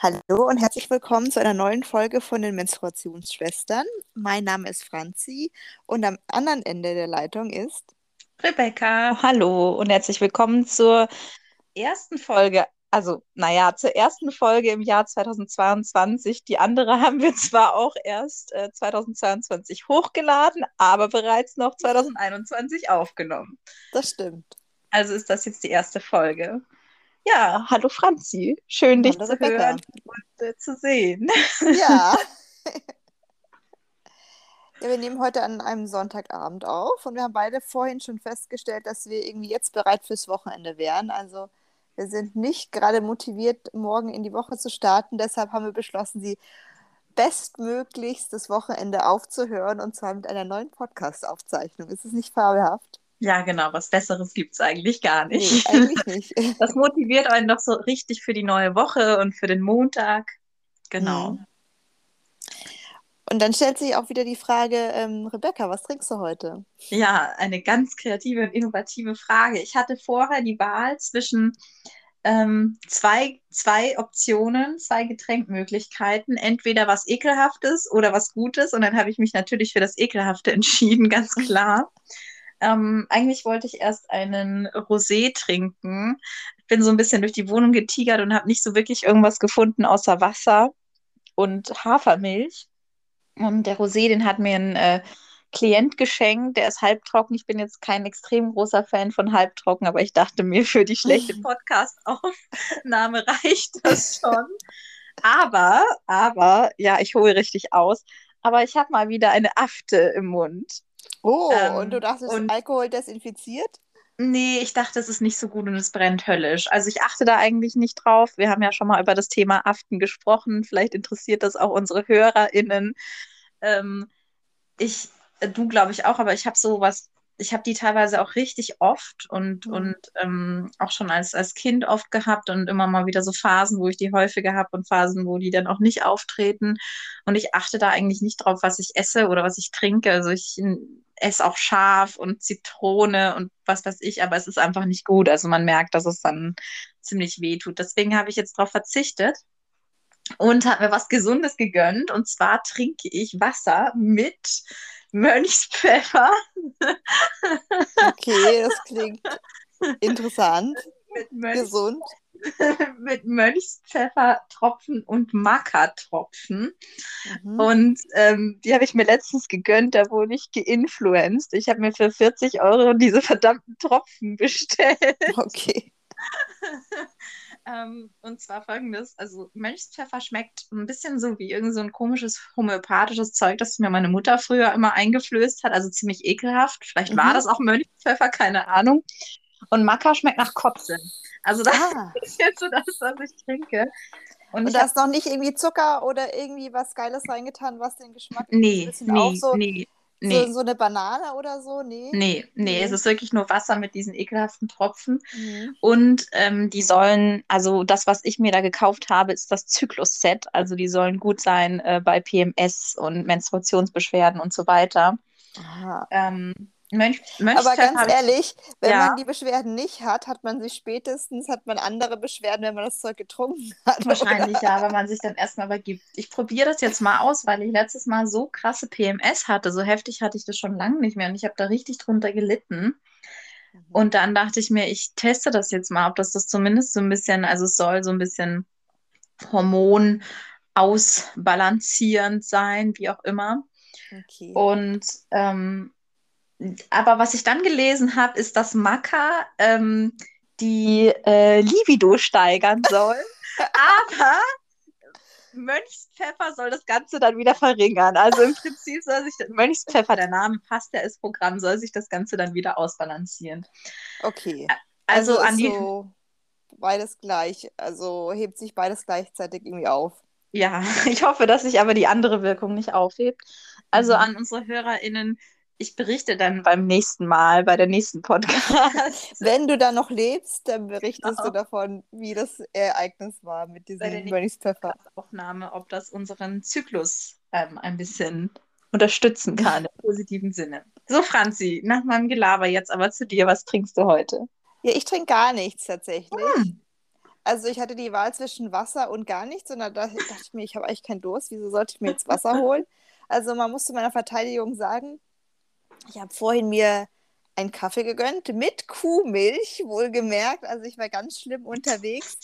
Hallo und herzlich willkommen zu einer neuen Folge von den Menstruationsschwestern. Mein Name ist Franzi und am anderen Ende der Leitung ist Rebecca. Hallo und herzlich willkommen zur ersten Folge. Also, naja, zur ersten Folge im Jahr 2022. Die andere haben wir zwar auch erst äh, 2022 hochgeladen, aber bereits noch 2021 aufgenommen. Das stimmt. Also ist das jetzt die erste Folge. Ja, hallo Franzi. Schön, dich zu Rebecca. hören und äh, zu sehen. Ja. ja. Wir nehmen heute an einem Sonntagabend auf und wir haben beide vorhin schon festgestellt, dass wir irgendwie jetzt bereit fürs Wochenende wären. Also wir sind nicht gerade motiviert, morgen in die Woche zu starten. Deshalb haben wir beschlossen, sie bestmöglichst das Wochenende aufzuhören und zwar mit einer neuen Podcast-Aufzeichnung. Ist es nicht fabelhaft? Ja, genau. Was Besseres gibt es eigentlich gar Nee, nicht. eigentlich nicht. Das motiviert einen doch so richtig für die neue Woche und für den Montag. Genau. Mhm. Und dann stellt sich auch wieder die Frage, ähm, Rebecca, was trinkst du heute? Ja, eine ganz kreative und innovative Frage. Ich hatte vorher die Wahl zwischen ähm, zwei, zwei Optionen, zwei Getränkmöglichkeiten, entweder was Ekelhaftes oder was Gutes. Und dann habe ich mich natürlich für das Ekelhafte entschieden, ganz klar. Ähm, eigentlich wollte ich erst einen Rosé trinken. Ich bin so ein bisschen durch die Wohnung getigert und habe nicht so wirklich irgendwas gefunden außer Wasser und Hafermilch. Und der Rosé, den hat mir ein äh, Klient geschenkt, der ist halbtrocken. Ich bin jetzt kein extrem großer Fan von halbtrocken, aber ich dachte mir, für die schlechte Podcast-Aufnahme reicht das schon. Aber, aber, ja, ich hole richtig aus. Aber ich habe mal wieder eine Afte im Mund. Oh, Ähm, und du dachtest, und- Alkohol desinfiziert? Nee, ich dachte, es ist nicht so gut und es brennt höllisch. Also ich achte da eigentlich nicht drauf. Wir haben ja schon mal über das Thema Aften gesprochen. Vielleicht interessiert das auch unsere HörerInnen. Ähm, ich, äh, du glaube ich auch, aber ich habe sowas, ich habe die teilweise auch richtig oft und, Mhm. und ähm, auch schon als, als Kind oft gehabt und immer mal wieder so Phasen, wo ich die häufiger habe und Phasen, wo die dann auch nicht auftreten. Und ich achte da eigentlich nicht drauf, was ich esse oder was ich trinke. Also ich esse auch scharf und Zitrone und was weiß ich, aber es ist einfach nicht gut. Also man merkt, dass es dann ziemlich weh tut. Deswegen habe ich jetzt darauf verzichtet und habe mir was Gesundes gegönnt. Und zwar trinke ich Wasser mit Mönchspfeffer, Okay, das klingt interessant, mit, Mönch, gesund. mit Mönchspfeffertropfen und Maca-Tropfen. Mhm. Und ähm, die habe ich mir letztens gegönnt, da wurde ich geinfluenced. Ich habe mir für 40 Euro diese verdammten Tropfen bestellt. Okay. Ähm, und zwar folgendes: Also, Mönchspfeffer schmeckt ein bisschen so wie irgend so ein komisches homöopathisches Zeug, das mir meine Mutter früher immer eingeflößt hat. Also ziemlich ekelhaft. Vielleicht war Mhm. das auch Mönchspfeffer, keine Ahnung. Und Maca schmeckt nach Kotzen. Also, das Ah, ist jetzt so das, was ich trinke. Und, und da ist noch nicht irgendwie Zucker oder irgendwie was Geiles reingetan, was den Geschmack so ein nee, bisschen auch nee, so, nee, nee, so eine Banane oder so? Nee. nee, nee. Es ist wirklich nur Wasser mit diesen ekelhaften Tropfen. Mhm. Und ähm, die sollen, also das, was ich mir da gekauft habe, ist das Zyklus-Set. Also die sollen gut sein äh, bei PMS und Menstruationsbeschwerden und so weiter. Aha. Ähm, Mönch, Aber Mönchspfeffer ganz ehrlich, wenn ja, man die Beschwerden nicht hat, hat man sie spätestens, hat man andere Beschwerden, wenn man das Zeug getrunken hat, oder? wahrscheinlich ja, weil man sich dann erstmal übergibt. Ich probiere das jetzt mal aus, weil ich letztes Mal so krasse PMS hatte. So heftig hatte ich das schon lange nicht mehr und ich habe da richtig drunter gelitten. Mhm. Und dann dachte ich mir, ich teste das jetzt mal, ob das das zumindest so ein bisschen, also es soll so ein bisschen Hormon ausbalancierend sein, wie auch immer. Okay. Und ähm, aber was ich dann gelesen habe, ist, dass Maca ähm, die äh, Libido steigern soll, aber Mönchspfeffer soll das Ganze dann wieder verringern. Also im Prinzip soll sich Mönchspfeffer, der Name passt, der ist Programm, soll sich das Ganze dann wieder ausbalancieren. Okay. Also, Also an die, so beides gleich, also hebt sich beides gleichzeitig irgendwie auf. ja, ich hoffe, dass sich aber die andere Wirkung nicht aufhebt. Also Mhm. an unsere HörerInnen, ich berichte dann beim nächsten Mal, bei der nächsten Podcast. Wenn du da noch lebst, dann berichtest du Genau. davon, wie das Ereignis war mit diesem nächsten Mönchspfeffer. Aufnahme, ob das unseren Zyklus ähm, ein bisschen unterstützen kann im positiven Sinne. So, Franzi, nach meinem Gelaber jetzt aber zu dir. Was trinkst du heute? Ja, ich trinke gar nichts tatsächlich. Hm. Also ich hatte die Wahl zwischen Wasser und gar nichts und da dachte ich mir, ich habe eigentlich keinen Durst, wieso sollte ich mir jetzt Wasser holen? Also man musste meiner Verteidigung sagen, ich habe vorhin mir einen Kaffee gegönnt mit Kuhmilch, wohlgemerkt. Also ich war ganz schlimm unterwegs,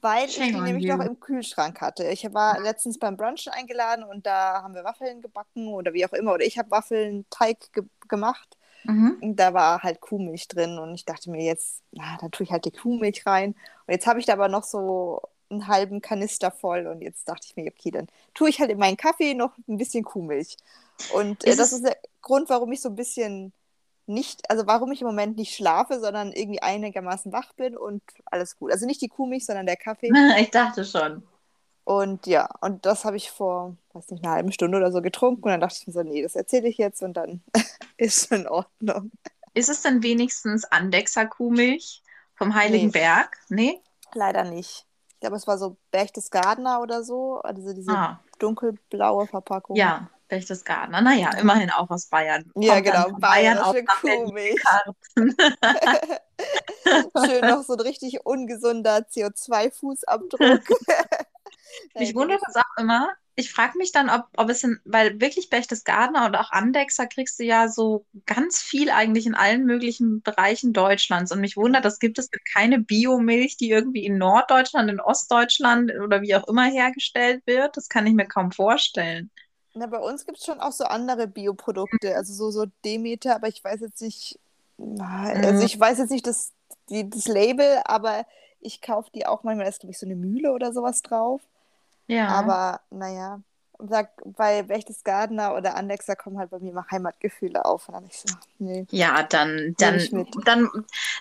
weil ich die nämlich noch im Kühlschrank hatte. Ich war letztens beim Brunchen eingeladen und da haben wir Waffeln gebacken oder wie auch immer. Oder ich habe Waffeln Teig ge gemacht. Mhm. Und da war halt Kuhmilch drin und ich dachte mir jetzt, na, dann tue ich halt die Kuhmilch rein. Und jetzt habe ich da aber noch so einen halben Kanister voll und jetzt dachte ich mir, okay, dann tue ich halt in meinen Kaffee noch ein bisschen Kuhmilch. Und äh, das ist der Grund, warum ich so ein bisschen nicht, also warum ich im Moment nicht schlafe, sondern irgendwie einigermaßen wach bin und alles gut. Also nicht die Kuhmilch, sondern der Kaffee. Ich dachte schon. Und ja, und das habe ich vor, weiß nicht, einer halben Stunde oder so getrunken und dann dachte ich mir so, nee, das erzähle ich jetzt und dann ist in Ordnung. Ist es dann wenigstens Andexer Kuhmilch vom Heiligen nee. Berg? Nee? Leider nicht. Ich glaube, es war so Berchtesgadener oder so, also diese ah. dunkelblaue Verpackung. Ja, Berchtesgadener. Naja, immerhin auch aus Bayern. Ja, Kommt genau. Bayern auch Kuhmilch. Schön noch so ein richtig ungesunder CO2-Fußabdruck. Mich wundert das auch immer. Ich frage mich dann, ob, ob es in, weil wirklich Berchtesgadener und auch Andexer kriegst du ja so ganz viel eigentlich in allen möglichen Bereichen Deutschlands. Und mich wundert, das gibt es keine Biomilch, die irgendwie in Norddeutschland, in Ostdeutschland oder wie auch immer hergestellt wird. Das kann ich mir kaum vorstellen. Na, bei uns gibt es schon auch so andere Bioprodukte, also so, so Demeter, aber ich weiß jetzt nicht, also mhm. ich weiß jetzt nicht das, die, das Label, aber ich kaufe die auch manchmal, da ist glaube ich so eine Mühle oder sowas drauf. Ja. Aber naja, sag, bei Berchtesgadener oder Andexer kommen halt bei mir immer Heimatgefühle auf. Und dann ich so, nee. Ja, dann, dann, dann,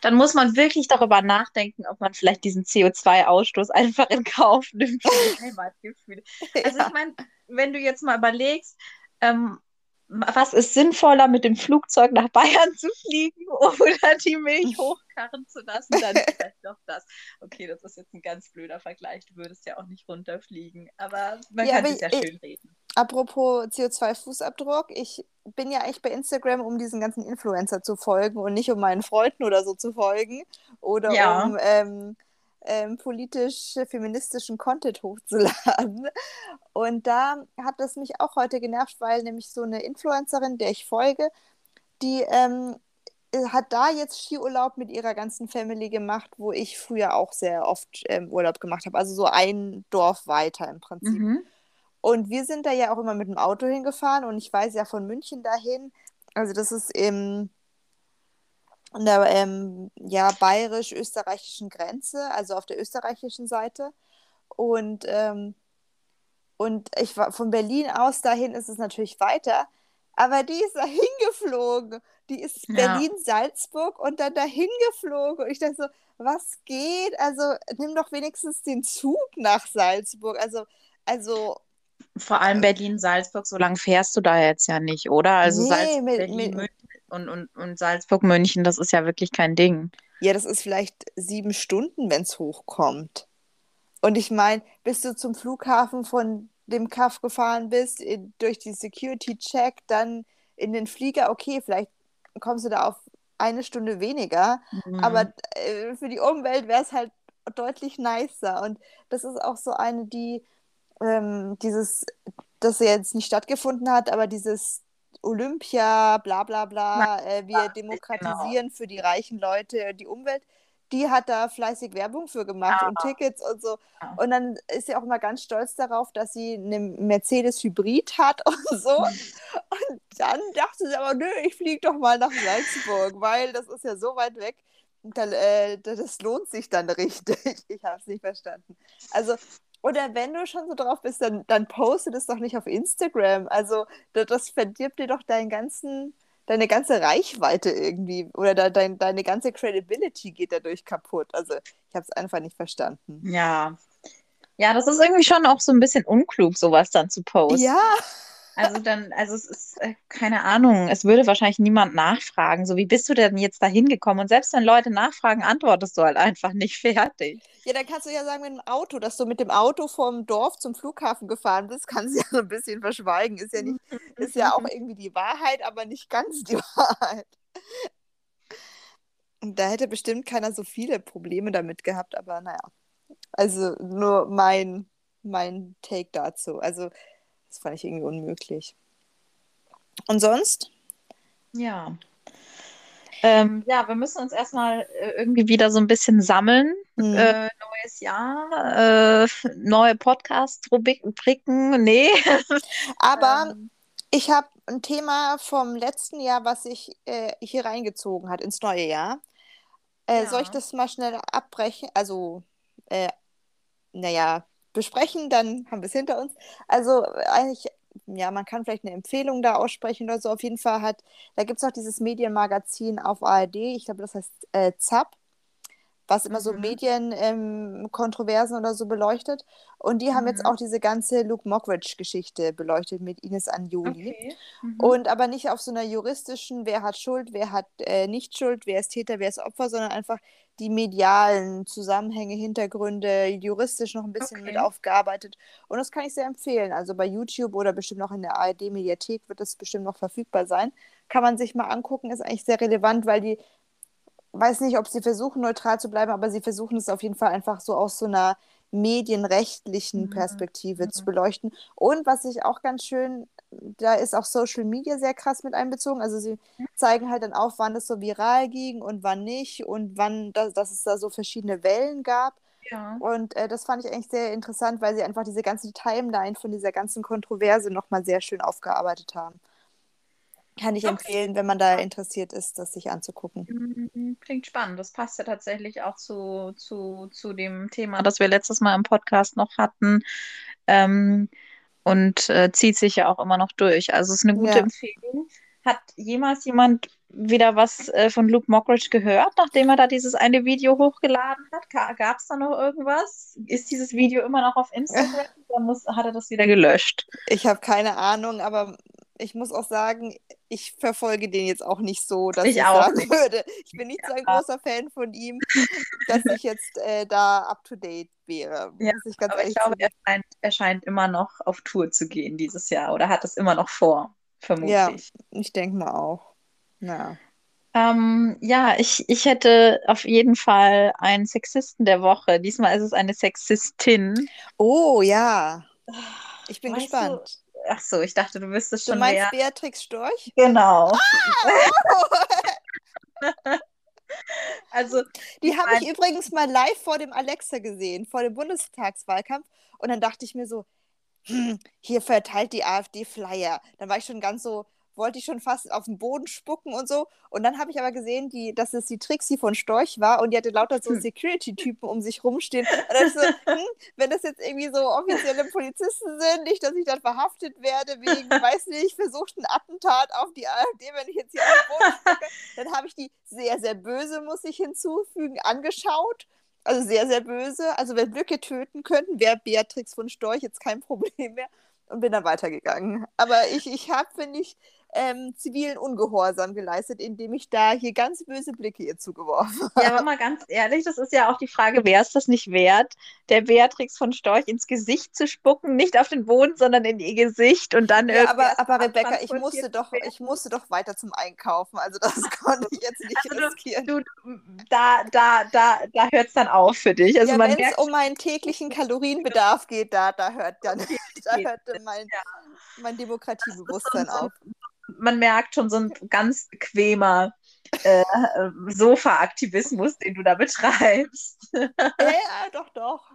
dann muss man wirklich darüber nachdenken, ob man vielleicht diesen CO2-Ausstoß einfach in Kauf nimmt für die Heimatgefühle. Also ja. ich meine, wenn du jetzt mal überlegst, ähm, was ist sinnvoller, mit dem Flugzeug nach Bayern zu fliegen oder die Milch hochkarren zu lassen, dann vielleicht doch das. Okay, das ist jetzt ein ganz blöder Vergleich. Du würdest ja auch nicht runterfliegen, aber man ja, kann sich ja schön reden. Apropos CO2-Fußabdruck, ich bin ja echt bei Instagram, um diesen ganzen Influencer zu folgen und nicht um meinen Freunden oder so zu folgen oder ja. um ähm, ähm, politisch-feministischen Content hochzuladen. Und da hat es mich auch heute genervt, weil nämlich so eine Influencerin, der ich folge, die ähm, hat da jetzt Skiurlaub mit ihrer ganzen Family gemacht, wo ich früher auch sehr oft ähm, Urlaub gemacht habe. Also so ein Dorf weiter im Prinzip. Mhm. Und wir sind da ja auch immer mit dem Auto hingefahren und ich weiß ja von München dahin, also das ist im an der ähm, ja, bayerisch-österreichischen Grenze, also auf der österreichischen Seite. Und, ähm, und ich war von Berlin aus dahin ist es natürlich weiter, aber die ist da hingeflogen. Die ist ja. Berlin-Salzburg und dann dahin geflogen. Und ich dachte so, was geht? Also nimm doch wenigstens den Zug nach Salzburg. Also, also vor allem Berlin-Salzburg, so lange fährst du da jetzt ja nicht, oder? Also nee, Salzburg, mit, Berlin, mit, und, und, und Salzburg-München, das ist ja wirklich kein Ding. Ja, das ist vielleicht sieben Stunden, wenn es hochkommt. Und ich meine, bis du zum Flughafen von dem Kaff gefahren bist, in, durch die Security-Check, dann in den Flieger, okay, vielleicht kommst du da auf eine Stunde weniger, mhm. aber äh, für die Umwelt wäre es halt deutlich nicer. Und das ist auch so eine, die ähm, dieses, das jetzt nicht stattgefunden hat, aber dieses Olympia, bla bla bla, äh, wir demokratisieren genau. für die reichen Leute die Umwelt. Die hat da fleißig Werbung für gemacht ja. und Tickets und so. Und dann ist sie auch immer ganz stolz darauf, dass sie eine Mercedes Hybrid hat und so. Und dann dachte sie aber, nö, ich fliege doch mal nach Salzburg, weil das ist ja so weit weg. Dann, äh, das lohnt sich dann richtig. Ich habe es nicht verstanden. Also oder wenn du schon so drauf bist, dann, dann poste das doch nicht auf Instagram. Also das, das verdirbt dir doch deinen ganzen, deine ganze Reichweite irgendwie. Oder da, dein, deine ganze Credibility geht dadurch kaputt. Also ich habe es einfach nicht verstanden. Ja. Ja, das ist irgendwie schon auch so ein bisschen unklug, sowas dann zu posten. Ja. Also dann, also es ist, äh, keine Ahnung, es würde wahrscheinlich niemand nachfragen. So, wie bist du denn jetzt da hingekommen? Und selbst wenn Leute nachfragen, antwortest du halt einfach nicht fertig. Ja, dann kannst du ja sagen mit dem Auto, dass du mit dem Auto vom Dorf zum Flughafen gefahren bist, kannst du ja so ein bisschen verschweigen. Ist ja nicht, ist ja auch irgendwie die Wahrheit, aber nicht ganz die Wahrheit. Und da hätte bestimmt keiner so viele Probleme damit gehabt, aber naja. Also nur mein, mein Take dazu. Also das fand ich irgendwie unmöglich. Und sonst? Ja. Ähm, ja, wir müssen uns erstmal äh, irgendwie wieder so ein bisschen sammeln. Hm. Äh, neues Jahr, äh, neue Podcast-Rubriken, nee. Aber Ähm, ich habe ein Thema vom letzten Jahr, was sich äh, hier reingezogen hat ins neue Jahr. Äh, soll ich Ja. das mal schnell abbrechen? Also, äh, naja, besprechen, dann haben wir es hinter uns. Also, eigentlich, ja, man kann vielleicht eine Empfehlung da aussprechen oder so. Auf jeden Fall hat, da gibt es auch dieses Medienmagazin auf ARD, ich glaube, das heißt äh, ZAP, was immer so Mhm. Medienkontroversen oder so beleuchtet. Und die haben jetzt Mhm. auch diese ganze Luke Mockridge-Geschichte beleuchtet mit Ines Anjoli. Okay. Mhm. Und aber nicht auf so einer juristischen, wer hat Schuld, wer hat äh, nicht Schuld, wer ist Täter, wer ist Opfer, sondern einfach die medialen Zusammenhänge, Hintergründe, juristisch noch ein bisschen mit Okay. aufgearbeitet. Und das kann ich sehr empfehlen. Also bei YouTube oder bestimmt noch in der ARD-Mediathek wird das bestimmt noch verfügbar sein. Kann man sich mal angucken, ist eigentlich sehr relevant, weil die, weiß nicht, ob sie versuchen, neutral zu bleiben, aber sie versuchen es auf jeden Fall einfach so aus so einer medienrechtlichen Mhm. Perspektive Mhm. zu beleuchten. Und was ich auch ganz schön, da ist auch Social Media sehr krass mit einbezogen. Also sie zeigen halt dann auf, wann es so viral ging und wann nicht und wann, das, dass es da so verschiedene Wellen gab. Ja. Und äh, das fand ich eigentlich sehr interessant, weil sie einfach diese ganze Timeline von dieser ganzen Kontroverse nochmal sehr schön aufgearbeitet haben. Kann ich empfehlen, wenn man da interessiert ist, das sich anzugucken. Mhm, Klingt spannend. Das passt ja tatsächlich auch zu, zu, zu dem Thema, das wir letztes Mal im Podcast noch hatten. Ähm, und äh, zieht sich ja auch immer noch durch. Also es ist eine gute Ja. Empfehlung. Hat jemals jemand wieder was äh, von Luke Mockridge gehört, nachdem er da dieses eine Video hochgeladen hat? Gab es da noch irgendwas? Ist dieses Video immer noch auf Instagram? Oder muss, hat er das wieder gelöscht? Ich habe keine Ahnung, aber ich muss auch sagen, ich verfolge den jetzt auch nicht so, dass Ich ich, auch sagen nicht. würde. Ich bin nicht so ein Ja. großer Fan von ihm, dass ich jetzt äh, da up to date wäre. Ja, ich Aber ich glaube, er scheint, er scheint immer noch auf Tour zu gehen dieses Jahr oder hat es immer noch vor, vermutlich. Ich denke mal auch. Ja. Ähm, ja, ich, ich hätte auf jeden Fall einen Sexisten der Woche. Diesmal ist es eine Sexistin. Oh ja, ich bin Weißt gespannt. Ach so, ich dachte, du wüsstest Du, schon meinst wer. Beatrix Storch? Genau. Oh, Also, die habe ich übrigens mal live vor dem Alexa gesehen, vor dem Bundestagswahlkampf. Und dann dachte ich mir so, hm, hier verteilt die AfD Flyer. Dann war ich schon ganz so, wollte ich schon fast auf den Boden spucken und so. Und dann habe ich aber gesehen, die, dass es die Trixie von Storch war und die hatte lauter so Hm. Security-Typen um sich rumstehen. Und dann so, hm, wenn das jetzt irgendwie so offizielle Polizisten sind, nicht, dass ich dann verhaftet werde wegen, weiß nicht, versuchten Attentat auf die AfD, wenn ich jetzt hier auf den Boden spucke, dann habe ich die sehr, sehr böse, muss ich hinzufügen, angeschaut. Also sehr, sehr böse. Also wenn Lücke töten könnten, wäre Beatrix von Storch jetzt kein Problem mehr. Und bin dann weitergegangen. Aber ich, ich habe, finde ich, ähm, zivilen Ungehorsam geleistet, indem ich da hier ganz böse Blicke ihr zugeworfen habe. ja, aber mal ganz ehrlich, das ist ja auch die Frage, wer ist das nicht wert, der Beatrix von Storch ins Gesicht zu spucken, nicht auf den Boden, sondern in ihr Gesicht und dann Ja, irgendwie aber, aber Rebecca, ich musste, doch, ich musste doch weiter zum Einkaufen. Also das konnte ich jetzt nicht Also riskieren. Du, da, da, da, da hört es dann auf für dich. Also ja, wenn es um meinen täglichen Kalorienbedarf geht, da, da hört dann da hört mein, mein Demokratiebewusstsein so- auf. Man merkt schon so ein ganz bequemer äh, Sofa-Aktivismus, den du da betreibst. Ja, ja, doch, doch.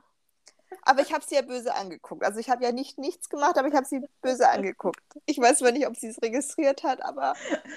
Aber ich habe sie ja böse angeguckt. Also ich habe ja nicht nichts gemacht, aber ich habe sie böse angeguckt. Ich weiß zwar nicht, ob sie es registriert hat, aber.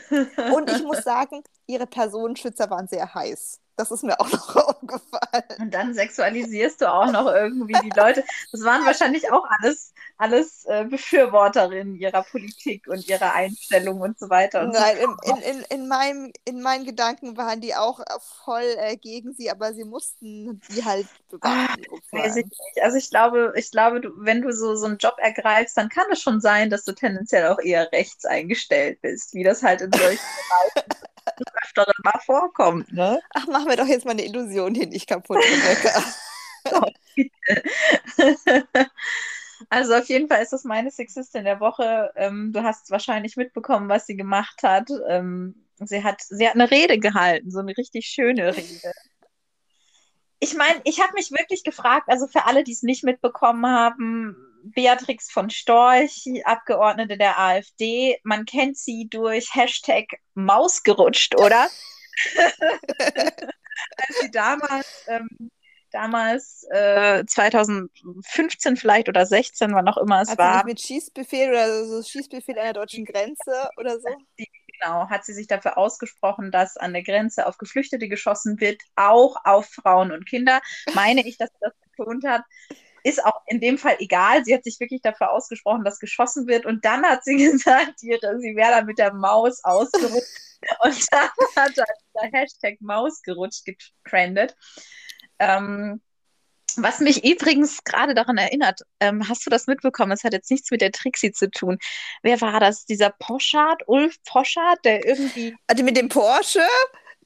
Und ich muss sagen, ihre Personenschützer waren sehr heiß. Das ist mir auch noch aufgefallen. Und dann sexualisierst du auch noch irgendwie die Leute. Das waren wahrscheinlich auch alles, alles äh, Befürworterinnen ihrer Politik und ihrer Einstellung und so weiter. Und Nein, so in, in, in, in, meinem, in meinen Gedanken waren die auch voll äh, gegen sie, aber sie mussten die halt bewahren. Weiß ich sozusagen. nicht. Also ich glaube, ich glaube, du, wenn du so, so einen Job ergreifst, dann kann es schon sein, dass du tendenziell auch eher rechts eingestellt bist, wie das halt in solchen Bereichen des öfteren mal vorkommt, ne? Ach, machen wir doch jetzt mal eine Illusion hier nicht kaputt. Also auf jeden Fall ist das meine Sexistin der Woche. Ähm, du hast wahrscheinlich mitbekommen, was sie gemacht hat. Ähm, sie hat, sie hat eine Rede gehalten, so eine richtig schöne Rede. ich meine, ich habe mich wirklich gefragt, also für alle, die es nicht mitbekommen haben, Beatrix von Storch, Abgeordnete der AfD, man kennt sie durch Hashtag Maus gerutscht, oder? Als sie damals, ähm, damals äh, 2015 vielleicht oder 16, wann auch immer es Hat war. mit Schießbefehl oder so Schießbefehl an der deutschen Grenze oder so? Genau, hat sie sich dafür ausgesprochen, dass an der Grenze auf Geflüchtete geschossen wird, auch auf Frauen und Kinder. Meine ich, dass sie das betont hat. Ist auch in dem Fall egal. Sie hat sich wirklich dafür ausgesprochen, dass geschossen wird. Und dann hat sie gesagt, ihre, sie wäre da mit der Maus ausgerutscht. und dann hat der Hashtag Maus gerutscht getrendet. Ähm, was mich übrigens gerade daran erinnert, ähm, hast du das mitbekommen? Es hat jetzt nichts mit der Trixie zu tun. Wer war das? Dieser Poschardt, Ulf Poschardt, der irgendwie. Also mit dem Porsche?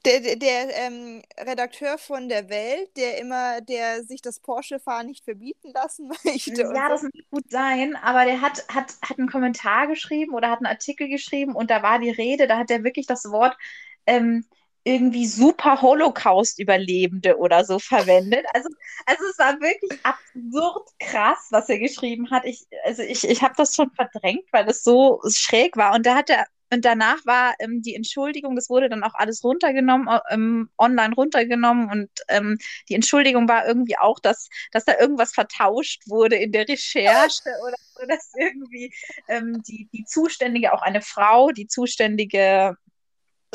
Der, der, ähm, Redakteur von der Welt, der immer, der sich das Porsche-Fahren nicht verbieten lassen möchte. Ja, das muss gut sein, aber der hat, hat, hat einen Kommentar geschrieben oder hat einen Artikel geschrieben und da war die Rede, da hat er wirklich das Wort ähm, irgendwie super Holocaust-Überlebende oder so verwendet. Also, also es war wirklich absurd krass, was er geschrieben hat. Ich, also ich, ich habe das schon verdrängt, weil es so schräg war. Und da hat er, und danach war ähm, die Entschuldigung, das wurde dann auch alles runtergenommen, ähm, online runtergenommen. Und ähm, die Entschuldigung war irgendwie auch, dass, dass da irgendwas vertauscht wurde in der Recherche oder so, dass irgendwie ähm, die, die Zuständige, auch eine Frau, die zuständige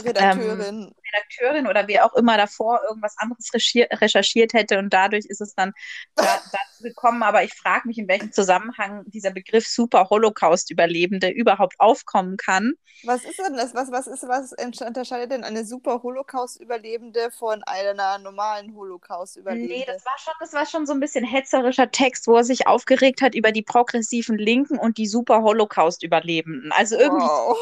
Redakteurin. Redakteurin oder wer auch immer davor irgendwas anderes recherchiert hätte und dadurch ist es dann da, dazu gekommen. Aber ich frage mich, in welchem Zusammenhang dieser Begriff Super Holocaust-Überlebende überhaupt aufkommen kann. Was ist denn das? Was, was, ist, was unterscheidet denn eine Super Holocaust-Überlebende von einer normalen Holocaust-Überlebende? Nee, das war, schon, das war schon so ein bisschen hetzerischer Text, wo er sich aufgeregt hat über die progressiven Linken und die Super Holocaust-Überlebenden. Also irgendwie, wow.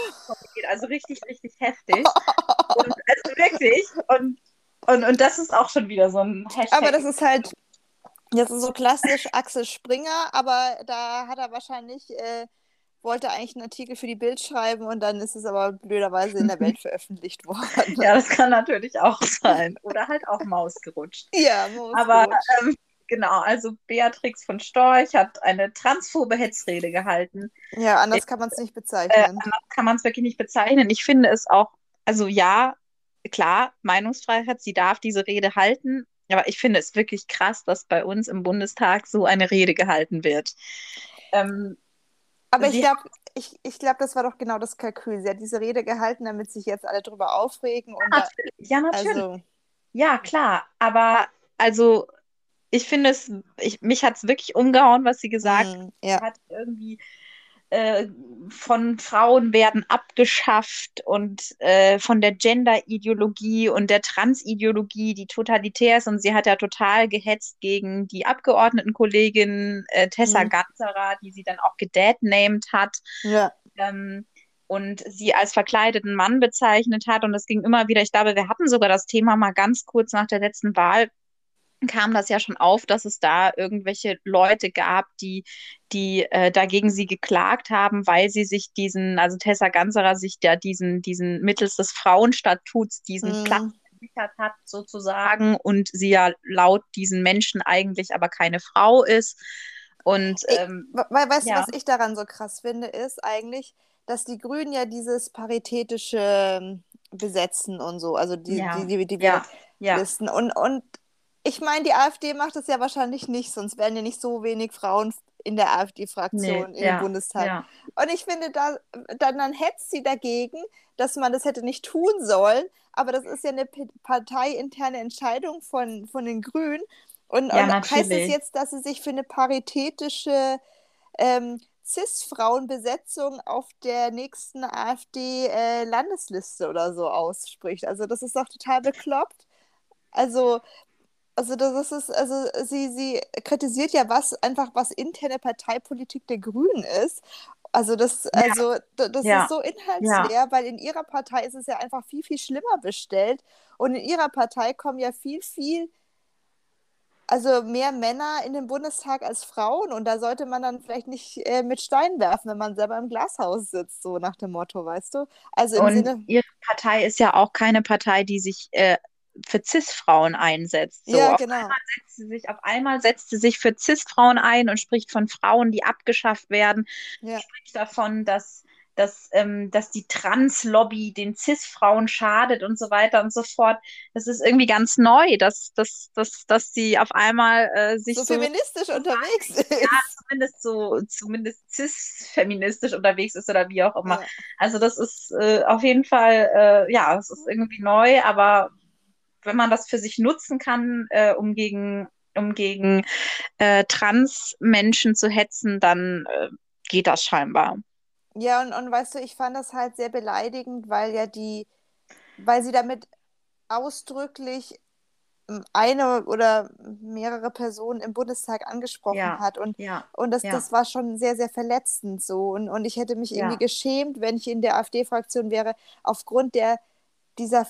also richtig, richtig heftig. und, also wirklich. Und, und, und das ist auch schon wieder so ein Hashtag. Aber das ist halt, das ist so klassisch Axel Springer, aber da hat er wahrscheinlich, äh, wollte eigentlich einen Artikel für die Bild schreiben und dann ist es aber blöderweise in der Welt veröffentlicht worden. ja, das kann natürlich auch sein. Oder halt auch Maus gerutscht. Ja, Maus Aber ähm, genau, also Beatrix von Storch hat eine transphobe Hetzrede gehalten. Ja, anders kann man es nicht Äh, bezeichnen. anders kann man es wirklich nicht bezeichnen. Ich finde es auch, also ja, klar, Meinungsfreiheit, sie darf diese Rede halten, aber ich finde es wirklich krass, dass bei uns im Bundestag so eine Rede gehalten wird. Ähm, Aber ich glaube, ich, ich glaub, das war doch genau das Kalkül. Sie hat diese Rede gehalten, damit sich jetzt alle drüber aufregen. Und da, ja, natürlich. also, Ja, klar, aber also ich finde es, ich, mich hat es wirklich umgehauen, was sie gesagt mm, ja. hat. Irgendwie äh, von Frauen werden abgeschafft und äh, von der Gender-Ideologie und der Trans-Ideologie, die totalitär ist. Und sie hat ja total gehetzt gegen die Abgeordnetenkollegin äh, Tessa Mhm. Ganserer, die sie dann auch gedatnamed hat ja. ähm, und sie als verkleideten Mann bezeichnet hat. Und es ging immer wieder, ich glaube, wir hatten sogar das Thema mal ganz kurz nach der letzten Wahl, kam das ja schon auf, dass es da irgendwelche Leute gab, die, die äh, dagegen sie geklagt haben, weil sie sich diesen, also Tessa Ganserer sich ja diesen, diesen mittels des Frauenstatuts diesen Mhm. Platz gesichert hat, sozusagen, und sie ja laut diesen Menschen eigentlich aber keine Frau ist. Und Ich- ähm, Weil, weißt Ja. du, was ich daran so krass finde, ist eigentlich, dass die Grünen ja dieses paritätische ähm, besetzen und so, also die, Ja. die, die, die ja, ja, Listen. Und, und ich meine, die AfD macht es ja wahrscheinlich nicht, sonst wären ja nicht so wenig Frauen in der AfD-Fraktion nee, im ja, Bundestag. ja. Und ich finde, da, dann, dann hetzt sie dagegen, dass man das hätte nicht tun sollen. Aber das ist ja eine parteiinterne Entscheidung von, von den Grünen. Und, Ja, und heißt es jetzt, dass sie sich für eine paritätische ähm, Cis-Frauenbesetzung auf der nächsten AfD-Landesliste oder so ausspricht? Also, das ist doch total bekloppt. Also, also das ist, also sie, sie kritisiert ja was, einfach was interne Parteipolitik der Grünen ist. Also das, Ja. also das Ja. ist so inhaltsleer, weil in ihrer Partei ist es ja einfach viel, viel schlimmer bestellt. Und in ihrer Partei kommen ja viel, viel, also mehr Männer in den Bundestag als Frauen. Und da sollte man dann vielleicht nicht äh, mit Steinen werfen, wenn man selber im Glashaus sitzt, so nach dem Motto, weißt du? Also im Und Sinne, ihre Partei ist ja auch keine Partei, die sich äh, für Cis-Frauen einsetzt. So, Ja, auf genau. einmal setzt sie sich, auf einmal setzt sie sich für Cis-Frauen ein und spricht von Frauen, die abgeschafft werden, Ja. spricht davon, dass, dass, ähm, dass die Trans-Lobby den Cis-Frauen schadet und so weiter und so fort. Das ist irgendwie ganz neu, dass, dass, dass, dass sie auf einmal äh, sich So so feministisch unterwegs ist. zumindest so, zumindest cis-feministisch unterwegs ist oder wie auch immer. Ja. Also das ist äh, auf jeden Fall, äh, ja, es ist irgendwie neu, aber wenn man das für sich nutzen kann, äh, um gegen, um gegen äh, Trans-Menschen zu hetzen, dann äh, geht das scheinbar. Ja, und, und weißt du, ich fand das halt sehr beleidigend, weil ja die, weil sie damit ausdrücklich ähm, eine oder mehrere Personen im Bundestag angesprochen Ja, hat. Und, ja, und das, ja. das war schon sehr, sehr verletzend so. Und, und ich hätte mich irgendwie geschämt, wenn ich in der AfD-Fraktion wäre, aufgrund der dieser,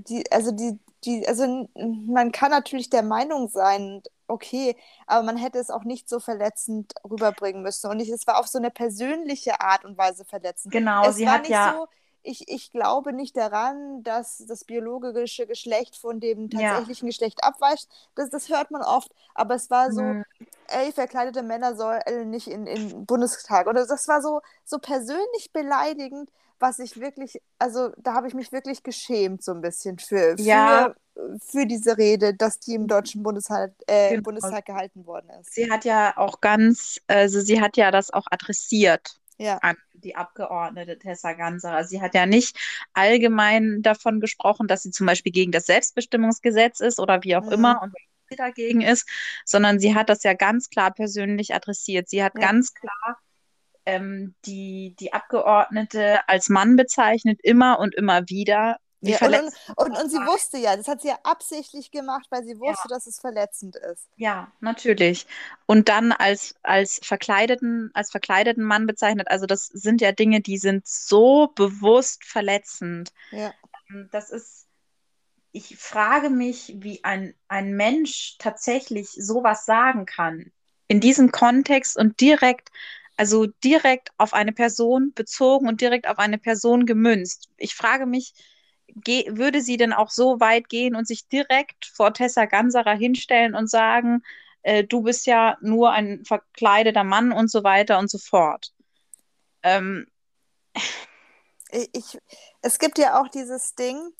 die, also die, die, also man kann natürlich der Meinung sein, okay, aber man hätte es auch nicht so verletzend rüberbringen müssen. Und ich, es war auf so eine persönliche Art und Weise verletzend. Genau, Es sie war hat nicht ja, so, ich, ich glaube nicht daran, dass das biologische Geschlecht von dem Ja. tatsächlichen Geschlecht abweicht. Das, das hört man oft. Aber es war so, Mhm. ey, verkleidete Männer sollen nicht in in den Bundestag. Oder das war so, so persönlich beleidigend, was ich wirklich, also da habe ich mich wirklich geschämt so ein bisschen für, Ja. für, für diese Rede, dass die im Deutschen Bundestag, äh, Genau. Bundestag gehalten worden ist. sie hat ja auch ganz, also sie hat ja das auch adressiert. Ja, an die Abgeordnete Tessa Ganserer. Sie hat ja nicht allgemein davon gesprochen, dass sie zum Beispiel gegen das Selbstbestimmungsgesetz ist oder wie auch Mhm. immer und sie dagegen ist, sondern sie hat das ja ganz klar persönlich adressiert. Sie hat Ja. ganz klar ähm, die, die Abgeordnete als Mann bezeichnet, immer und immer wieder. Wie ja. Und, und, und, sie wusste ja, das hat sie ja absichtlich gemacht, weil sie wusste, dass es verletzend ist. Ja, natürlich. Und dann als, als verkleideten, als verkleideten Mann bezeichnet. Also das sind ja Dinge, die sind so bewusst verletzend. Ja, Das ist, ich frage mich, wie ein, ein Mensch tatsächlich sowas sagen kann. In diesem Kontext und direkt, also direkt auf eine Person bezogen und direkt auf eine Person gemünzt. Ich frage mich, würde sie denn auch so weit gehen und sich direkt vor Tessa Ganserer hinstellen und sagen, äh, du bist ja nur ein verkleideter Mann und so weiter und so fort. Ähm, ich, es gibt ja auch dieses Ding,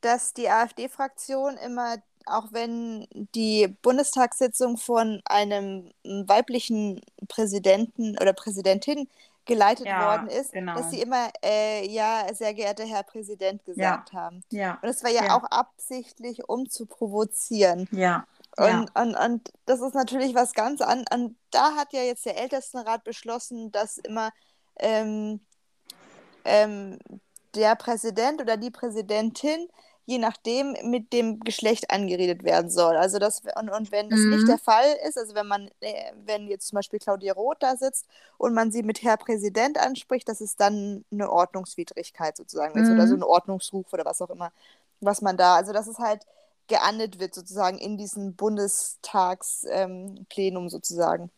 dass die AfD-Fraktion immer, auch wenn die Bundestagssitzung von einem weiblichen Präsidenten oder Präsidentin geleitet Ja, worden ist, genau. dass sie immer, äh, ja, sehr geehrter Herr Präsident gesagt haben. ja, Und es war ja, Ja. auch absichtlich, um zu provozieren. ja, Und, ja, und, und das ist natürlich was ganz an. Und da hat ja jetzt der Ältestenrat beschlossen, dass immer ähm, ähm, der Präsident oder die Präsidentin, je nachdem, mit dem Geschlecht angeredet werden soll. Also das, und, und wenn das nicht Mhm. der Fall ist, also wenn man, äh, wenn jetzt zum Beispiel Claudia Roth da sitzt und man sie mit Herr Präsident anspricht, das ist dann eine Ordnungswidrigkeit sozusagen ist oder so Mhm. ein Ordnungsruf oder was auch immer, was man da, also dass es halt geahndet wird sozusagen in diesem Bundestagsplenum ähm, sozusagen.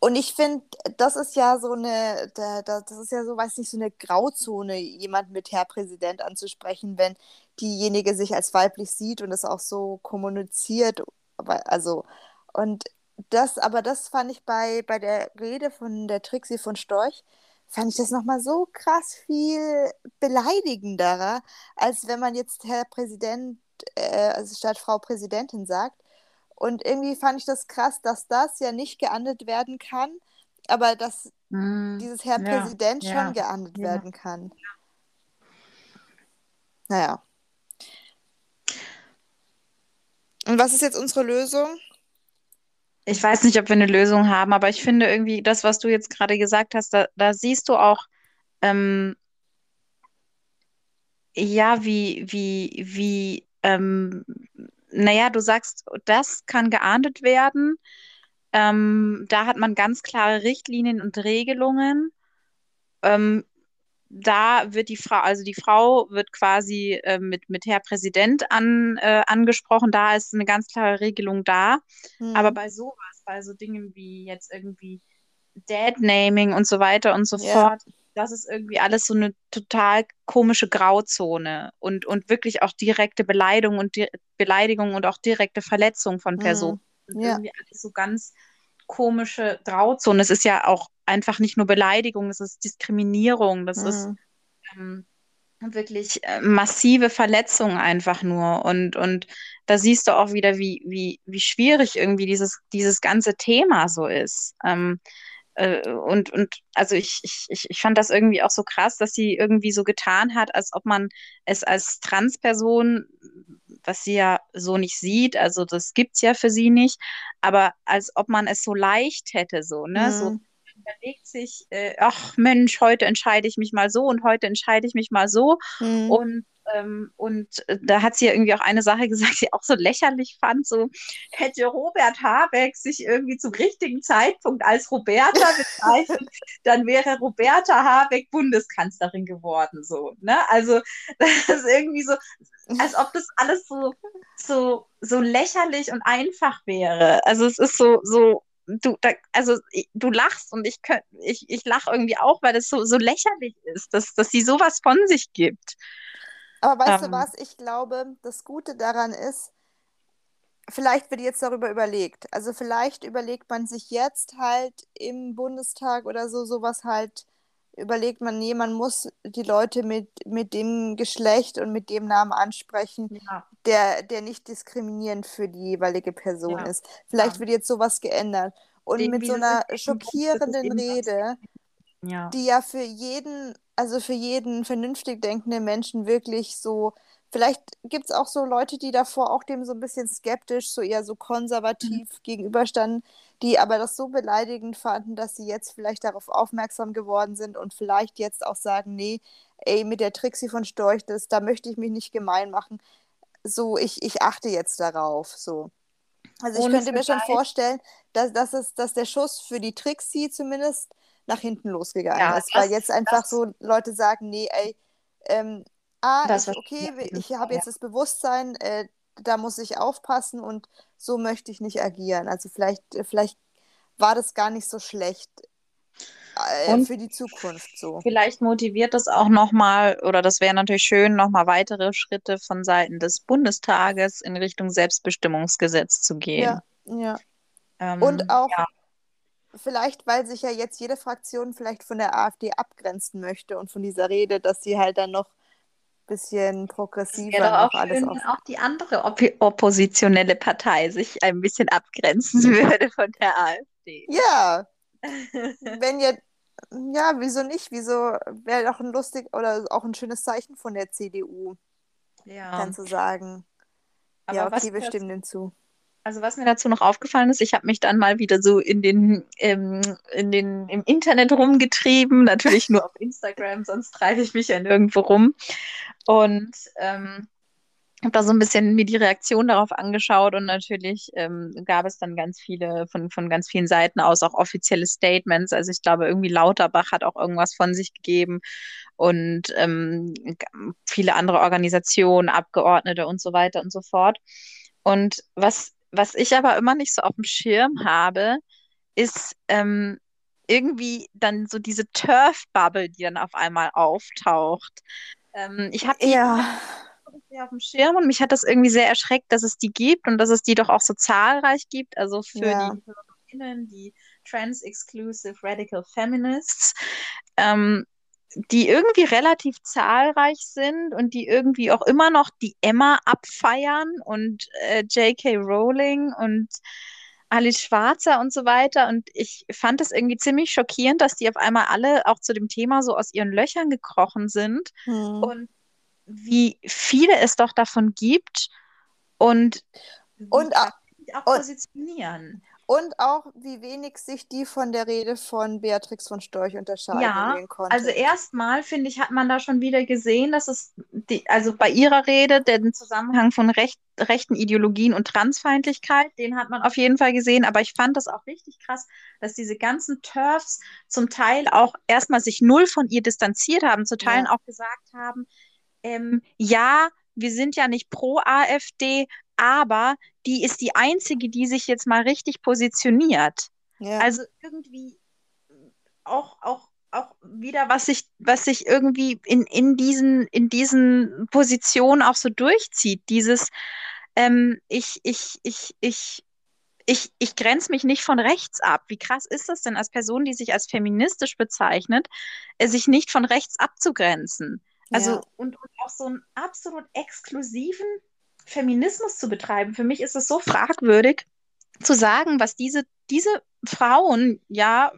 Und ich finde, das ist ja so eine, da, da, das ist ja so, weiß nicht, so eine Grauzone, jemand mit Herr Präsident anzusprechen, wenn diejenige sich als weiblich sieht und das auch so kommuniziert. Also, und das, aber das fand ich bei, bei der Rede von der Trixie von Storch, fand ich das nochmal so krass viel beleidigenderer, als wenn man jetzt Herr Präsident, äh, also statt Frau Präsidentin sagt. Und irgendwie fand ich das krass, dass das ja nicht geahndet werden kann, aber dass Mhm. dieses Herr Ja, Präsident ja, schon geahndet ja. werden kann. Naja. Und was ist jetzt unsere Lösung? Ich weiß nicht, ob wir eine Lösung haben, aber ich finde irgendwie das, was du jetzt gerade gesagt hast, da, da siehst du auch, ähm, ja, wie, wie, wie, ähm, naja, du sagst, das kann geahndet werden. Ähm, da hat man ganz klare Richtlinien und Regelungen. Ähm, da wird die Frau, also die Frau wird quasi äh, mit, mit Herr Präsident an, äh, angesprochen. Da ist eine ganz klare Regelung da. Hm. Aber bei sowas, bei so Dingen wie jetzt irgendwie Dad-Naming und so weiter und so Ja. fort, das ist irgendwie alles so eine total komische Grauzone und, und wirklich auch direkte Beleidigung und Di Beleidigung und auch direkte Verletzung von Personen. Mhm. Ja. Irgendwie alles so ganz komische Grauzone. Es ist ja auch einfach nicht nur Beleidigung, es ist Diskriminierung, das ist Mhm. ähm, wirklich äh, massive Verletzungen einfach nur. Und, und da siehst du auch wieder, wie, wie, wie schwierig irgendwie dieses, dieses ganze Thema so ist. Ähm, äh, und, und also ich, ich, ich fand das irgendwie auch so krass, dass sie irgendwie so getan hat, als ob man es als Transperson, was sie ja so nicht sieht, also das gibt's ja für sie nicht, aber als ob man es so leicht hätte, so, ne? So Mhm. überlegt sich, äh, ach Mensch, heute entscheide ich mich mal so und heute entscheide ich mich mal so. Mhm. Und, ähm, und äh, da hat sie ja irgendwie auch eine Sache gesagt, die ich auch so lächerlich fand, so hätte Robert Habeck sich irgendwie zum richtigen Zeitpunkt als Roberta bezeichnet, dann wäre Roberta Habeck Bundeskanzlerin geworden, so, ne? Also das ist irgendwie so, als ob das alles so, so, so lächerlich und einfach wäre. Also es ist so, so, du, da, also du lachst und ich könnt, ich, ich lache irgendwie auch, weil das so, so lächerlich ist, dass, dass sie sowas von sich gibt. Aber weißt du Ähm, was? Ich glaube, das Gute daran ist, vielleicht wird jetzt darüber überlegt. Also vielleicht überlegt man sich jetzt halt im Bundestag oder so sowas halt, überlegt man, nee, man muss die Leute mit, mit dem Geschlecht und mit dem Namen ansprechen, ja, der, der nicht diskriminierend für die jeweilige Person ja, ist. Vielleicht ja. wird jetzt sowas geändert. Und Dem, mit so einer schockierenden Rede, die ja für jeden, also für jeden vernünftig denkenden Menschen wirklich so, vielleicht gibt es auch so Leute, die davor auch dem so ein bisschen skeptisch, so eher so Mhm. konservativ gegenüberstanden, die aber das so beleidigend fanden, dass sie jetzt vielleicht darauf aufmerksam geworden sind und vielleicht jetzt auch sagen, nee, ey, mit der Trixie von Storch, das, da möchte ich mich nicht gemein machen. So, ich, ich achte jetzt darauf, so. Also ich Ohne könnte mir schon vorstellen, dass, dass, es, dass der Schuss für die Trixie zumindest nach hinten losgegangen Ja, ist, weil jetzt einfach das, so Leute sagen, nee, ey, ähm, ah, das ich, okay, jeden ich habe jetzt das Bewusstsein, äh, da muss ich aufpassen und so möchte ich nicht agieren. Also vielleicht, vielleicht war das gar nicht so schlecht äh, Und für die Zukunft so. vielleicht motiviert das auch nochmal, oder das wäre natürlich schön, nochmal weitere Schritte von Seiten des Bundestages in Richtung Selbstbestimmungsgesetz zu gehen. Ja, ja. Und Ähm, auch ja, vielleicht, weil sich ja jetzt jede Fraktion vielleicht von der AfD abgrenzen möchte und von dieser Rede, dass sie halt dann noch ein bisschen progressiver doch noch auch alles schön, wenn auch die andere Oppi oppositionelle Partei sich ein bisschen abgrenzen würde von der AfD. Ja, wenn ihr, ja, wieso nicht? Wieso wäre doch ein lustig oder auch ein schönes Zeichen von der CDU, Ja, dann zu sagen, ja, aber was okay, wir stimmen dem zu. Also was mir dazu noch aufgefallen ist, ich habe mich dann mal wieder so in den, ähm, in den, im Internet rumgetrieben, natürlich nur auf Instagram, sonst treibe ich mich ja nirgendwo rum. Und ähm, habe da so ein bisschen mir die Reaktion darauf angeschaut und natürlich ähm, gab es dann ganz viele, von, von ganz vielen Seiten aus auch offizielle Statements. Also ich glaube, irgendwie Lauterbach hat auch irgendwas von sich gegeben und ähm, viele andere Organisationen, Abgeordnete und so weiter und so fort. Und was, was ich aber immer nicht so auf dem Schirm habe, ist ähm, irgendwie dann so diese Turf-Bubble, die dann auf einmal auftaucht. Ähm, ich habe die Ja, auf dem Schirm und mich hat das irgendwie sehr erschreckt, dass es die gibt und dass es die doch auch so zahlreich gibt. Also für ja. die HörerInnen, die Trans-Exclusive Radical Feminists, ähm, die irgendwie relativ zahlreich sind und die irgendwie auch immer noch die Emma abfeiern und äh, J.K. Rowling und Alice Schwarzer und so weiter. Und ich fand es irgendwie ziemlich schockierend, dass die auf einmal alle auch zu dem Thema so aus ihren Löchern gekrochen sind Hm. und wie viele es doch davon gibt und Und, auch und, positionieren. Und auch, wie wenig sich die von der Rede von Beatrix von Storch unterscheiden Ja, ihren also erstmal finde ich, hat man da schon wieder gesehen, dass es die, also bei ihrer Rede den Zusammenhang von recht, rechten Ideologien und Transfeindlichkeit, den hat man auf jeden Fall gesehen, aber ich fand das auch richtig krass, dass diese ganzen TERFs zum Teil auch erstmal sich null von ihr distanziert haben, zu Teilen Ja, auch gesagt haben, ähm, ja, wir sind ja nicht pro AfD, aber die ist die einzige, die sich jetzt mal richtig positioniert. ja, Also irgendwie auch, auch, auch wieder, was sich, was sich irgendwie in, in diesen, in diesen Positionen auch so durchzieht. Dieses, ähm, ich, ich, ich, ich, ich, ich grenze mich nicht von rechts ab. Wie krass ist das denn als Person, die sich als feministisch bezeichnet, äh, sich nicht von rechts abzugrenzen? Also Ja. und, und auch so einen absolut exklusiven Feminismus zu betreiben. Für mich ist es so fragwürdig zu sagen, was diese, diese Frauen, ja,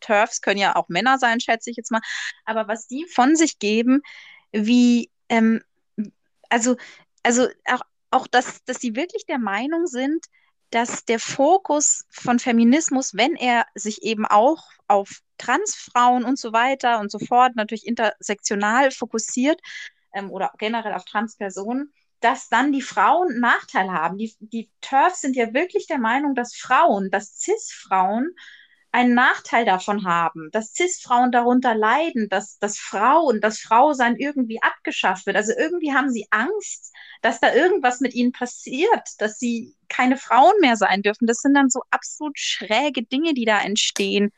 TERFs können ja auch Männer sein, schätze ich jetzt mal, aber was die von sich geben, wie, ähm, also, also auch, auch dass, dass sie wirklich der Meinung sind, dass der Fokus von Feminismus, wenn er sich eben auch auf Transfrauen und so weiter und so fort, natürlich intersektional fokussiert ähm, oder generell auf Transpersonen, dass dann die Frauen einen Nachteil haben. Die, die TERFs sind ja wirklich der Meinung, dass Frauen, dass CIS-Frauen einen Nachteil davon haben, dass CIS-Frauen darunter leiden, dass, dass Frauen, dass Frausein irgendwie abgeschafft wird. Also irgendwie haben sie Angst, dass da irgendwas mit ihnen passiert, dass sie keine Frauen mehr sein dürfen. Das sind dann so absolut schräge Dinge, die da entstehen.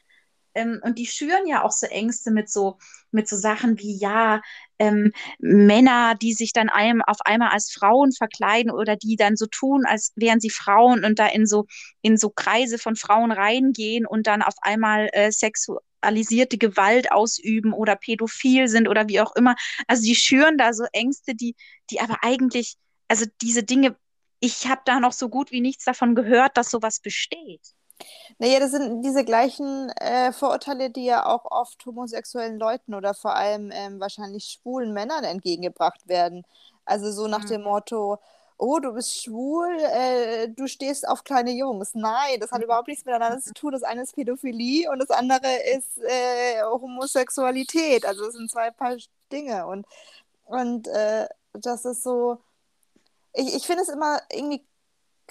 Ähm, und die schüren ja auch so Ängste mit so, mit so Sachen wie, ja, ähm, Männer, die sich dann einem auf einmal als Frauen verkleiden oder die dann so tun, als wären sie Frauen und da in so, in so Kreise von Frauen reingehen und dann auf einmal äh, sexualisierte Gewalt ausüben oder pädophil sind oder wie auch immer. Also die schüren da so Ängste, die, die aber eigentlich, also diese Dinge, ich habe da noch so gut wie nichts davon gehört, dass sowas besteht. Naja, das sind diese gleichen äh, Vorurteile, die ja auch oft homosexuellen Leuten oder vor allem ähm, wahrscheinlich schwulen Männern entgegengebracht werden. Also so nach Mhm. dem Motto, oh, du bist schwul, äh, du stehst auf kleine Jungs. Nein, das hat überhaupt nichts miteinander zu tun. Das eine ist Pädophilie und das andere ist äh, Homosexualität. Also das sind zwei Paar Dinge. Und, und äh, das ist so, ich, ich finde es immer irgendwie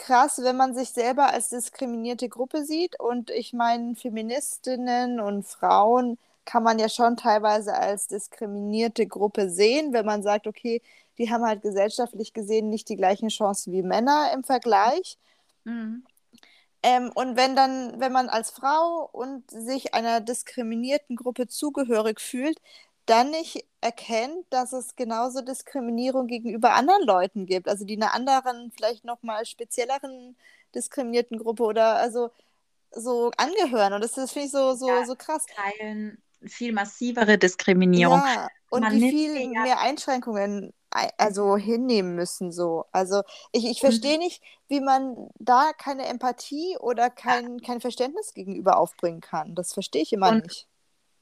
krass, wenn man sich selber als diskriminierte Gruppe sieht. Und ich meine, Feministinnen und Frauen kann man ja schon teilweise als diskriminierte Gruppe sehen, wenn man sagt, okay, die haben halt gesellschaftlich gesehen nicht die gleichen Chancen wie Männer im Vergleich. Mhm. Ähm, und wenn dann, wenn man als Frau und sich einer diskriminierten Gruppe zugehörig fühlt, dann nicht erkennt, dass es genauso Diskriminierung gegenüber anderen Leuten gibt, also die einer anderen, vielleicht nochmal spezielleren diskriminierten Gruppe oder also so angehören. Und das, das finde ich so, so, Ja. so krass. Teilen viel massivere Diskriminierung. Ja, und Man die nimmt viel mehr Einschränkungen ei- also hinnehmen müssen so. Also ich, ich verstehe nicht, wie man da keine Empathie oder kein, kein Verständnis gegenüber aufbringen kann. Das verstehe ich immer Und- nicht.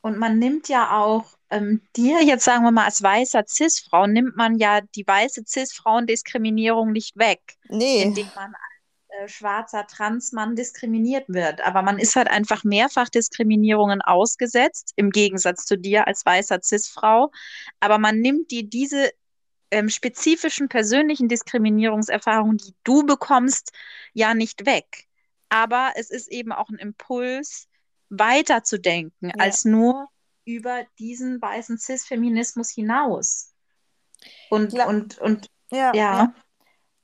Und man nimmt ja auch ähm, dir jetzt, sagen wir mal, als weißer Cis-Frau, nimmt man ja die weiße Cis-Frauendiskriminierung nicht weg, Nee, indem man als äh, schwarzer Transmann diskriminiert wird. Aber man ist halt einfach mehrfach Diskriminierungen ausgesetzt, im Gegensatz zu dir als weißer Cis-Frau. Aber man nimmt dir diese ähm, spezifischen persönlichen Diskriminierungserfahrungen, die du bekommst, ja nicht weg. Aber es ist eben auch ein Impuls, weiterzudenken, Ja. als nur über diesen weißen Cis-Feminismus hinaus. Und, Gla- und, und ja, ja, ja.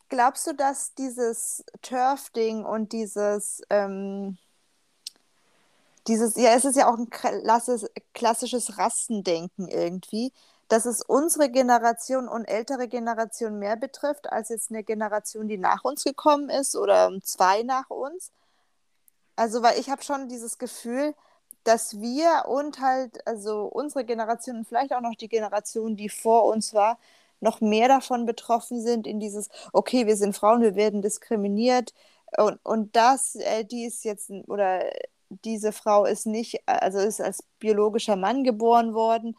Glaubst du, dass dieses Turf-Ding und dieses, ähm, dieses, ja, es ist ja auch ein klasses, klassisches Rassendenken irgendwie, dass es unsere Generation und ältere Generation mehr betrifft, als jetzt eine Generation, die nach uns gekommen ist oder zwei nach uns? Also, weil ich habe schon dieses Gefühl, dass wir und halt, also unsere Generation und vielleicht auch noch die Generation, die vor uns war, noch mehr davon betroffen sind in dieses, okay, wir sind Frauen, wir werden diskriminiert und, und das, äh, die ist jetzt, oder diese Frau ist nicht, also ist als biologischer Mann geboren worden,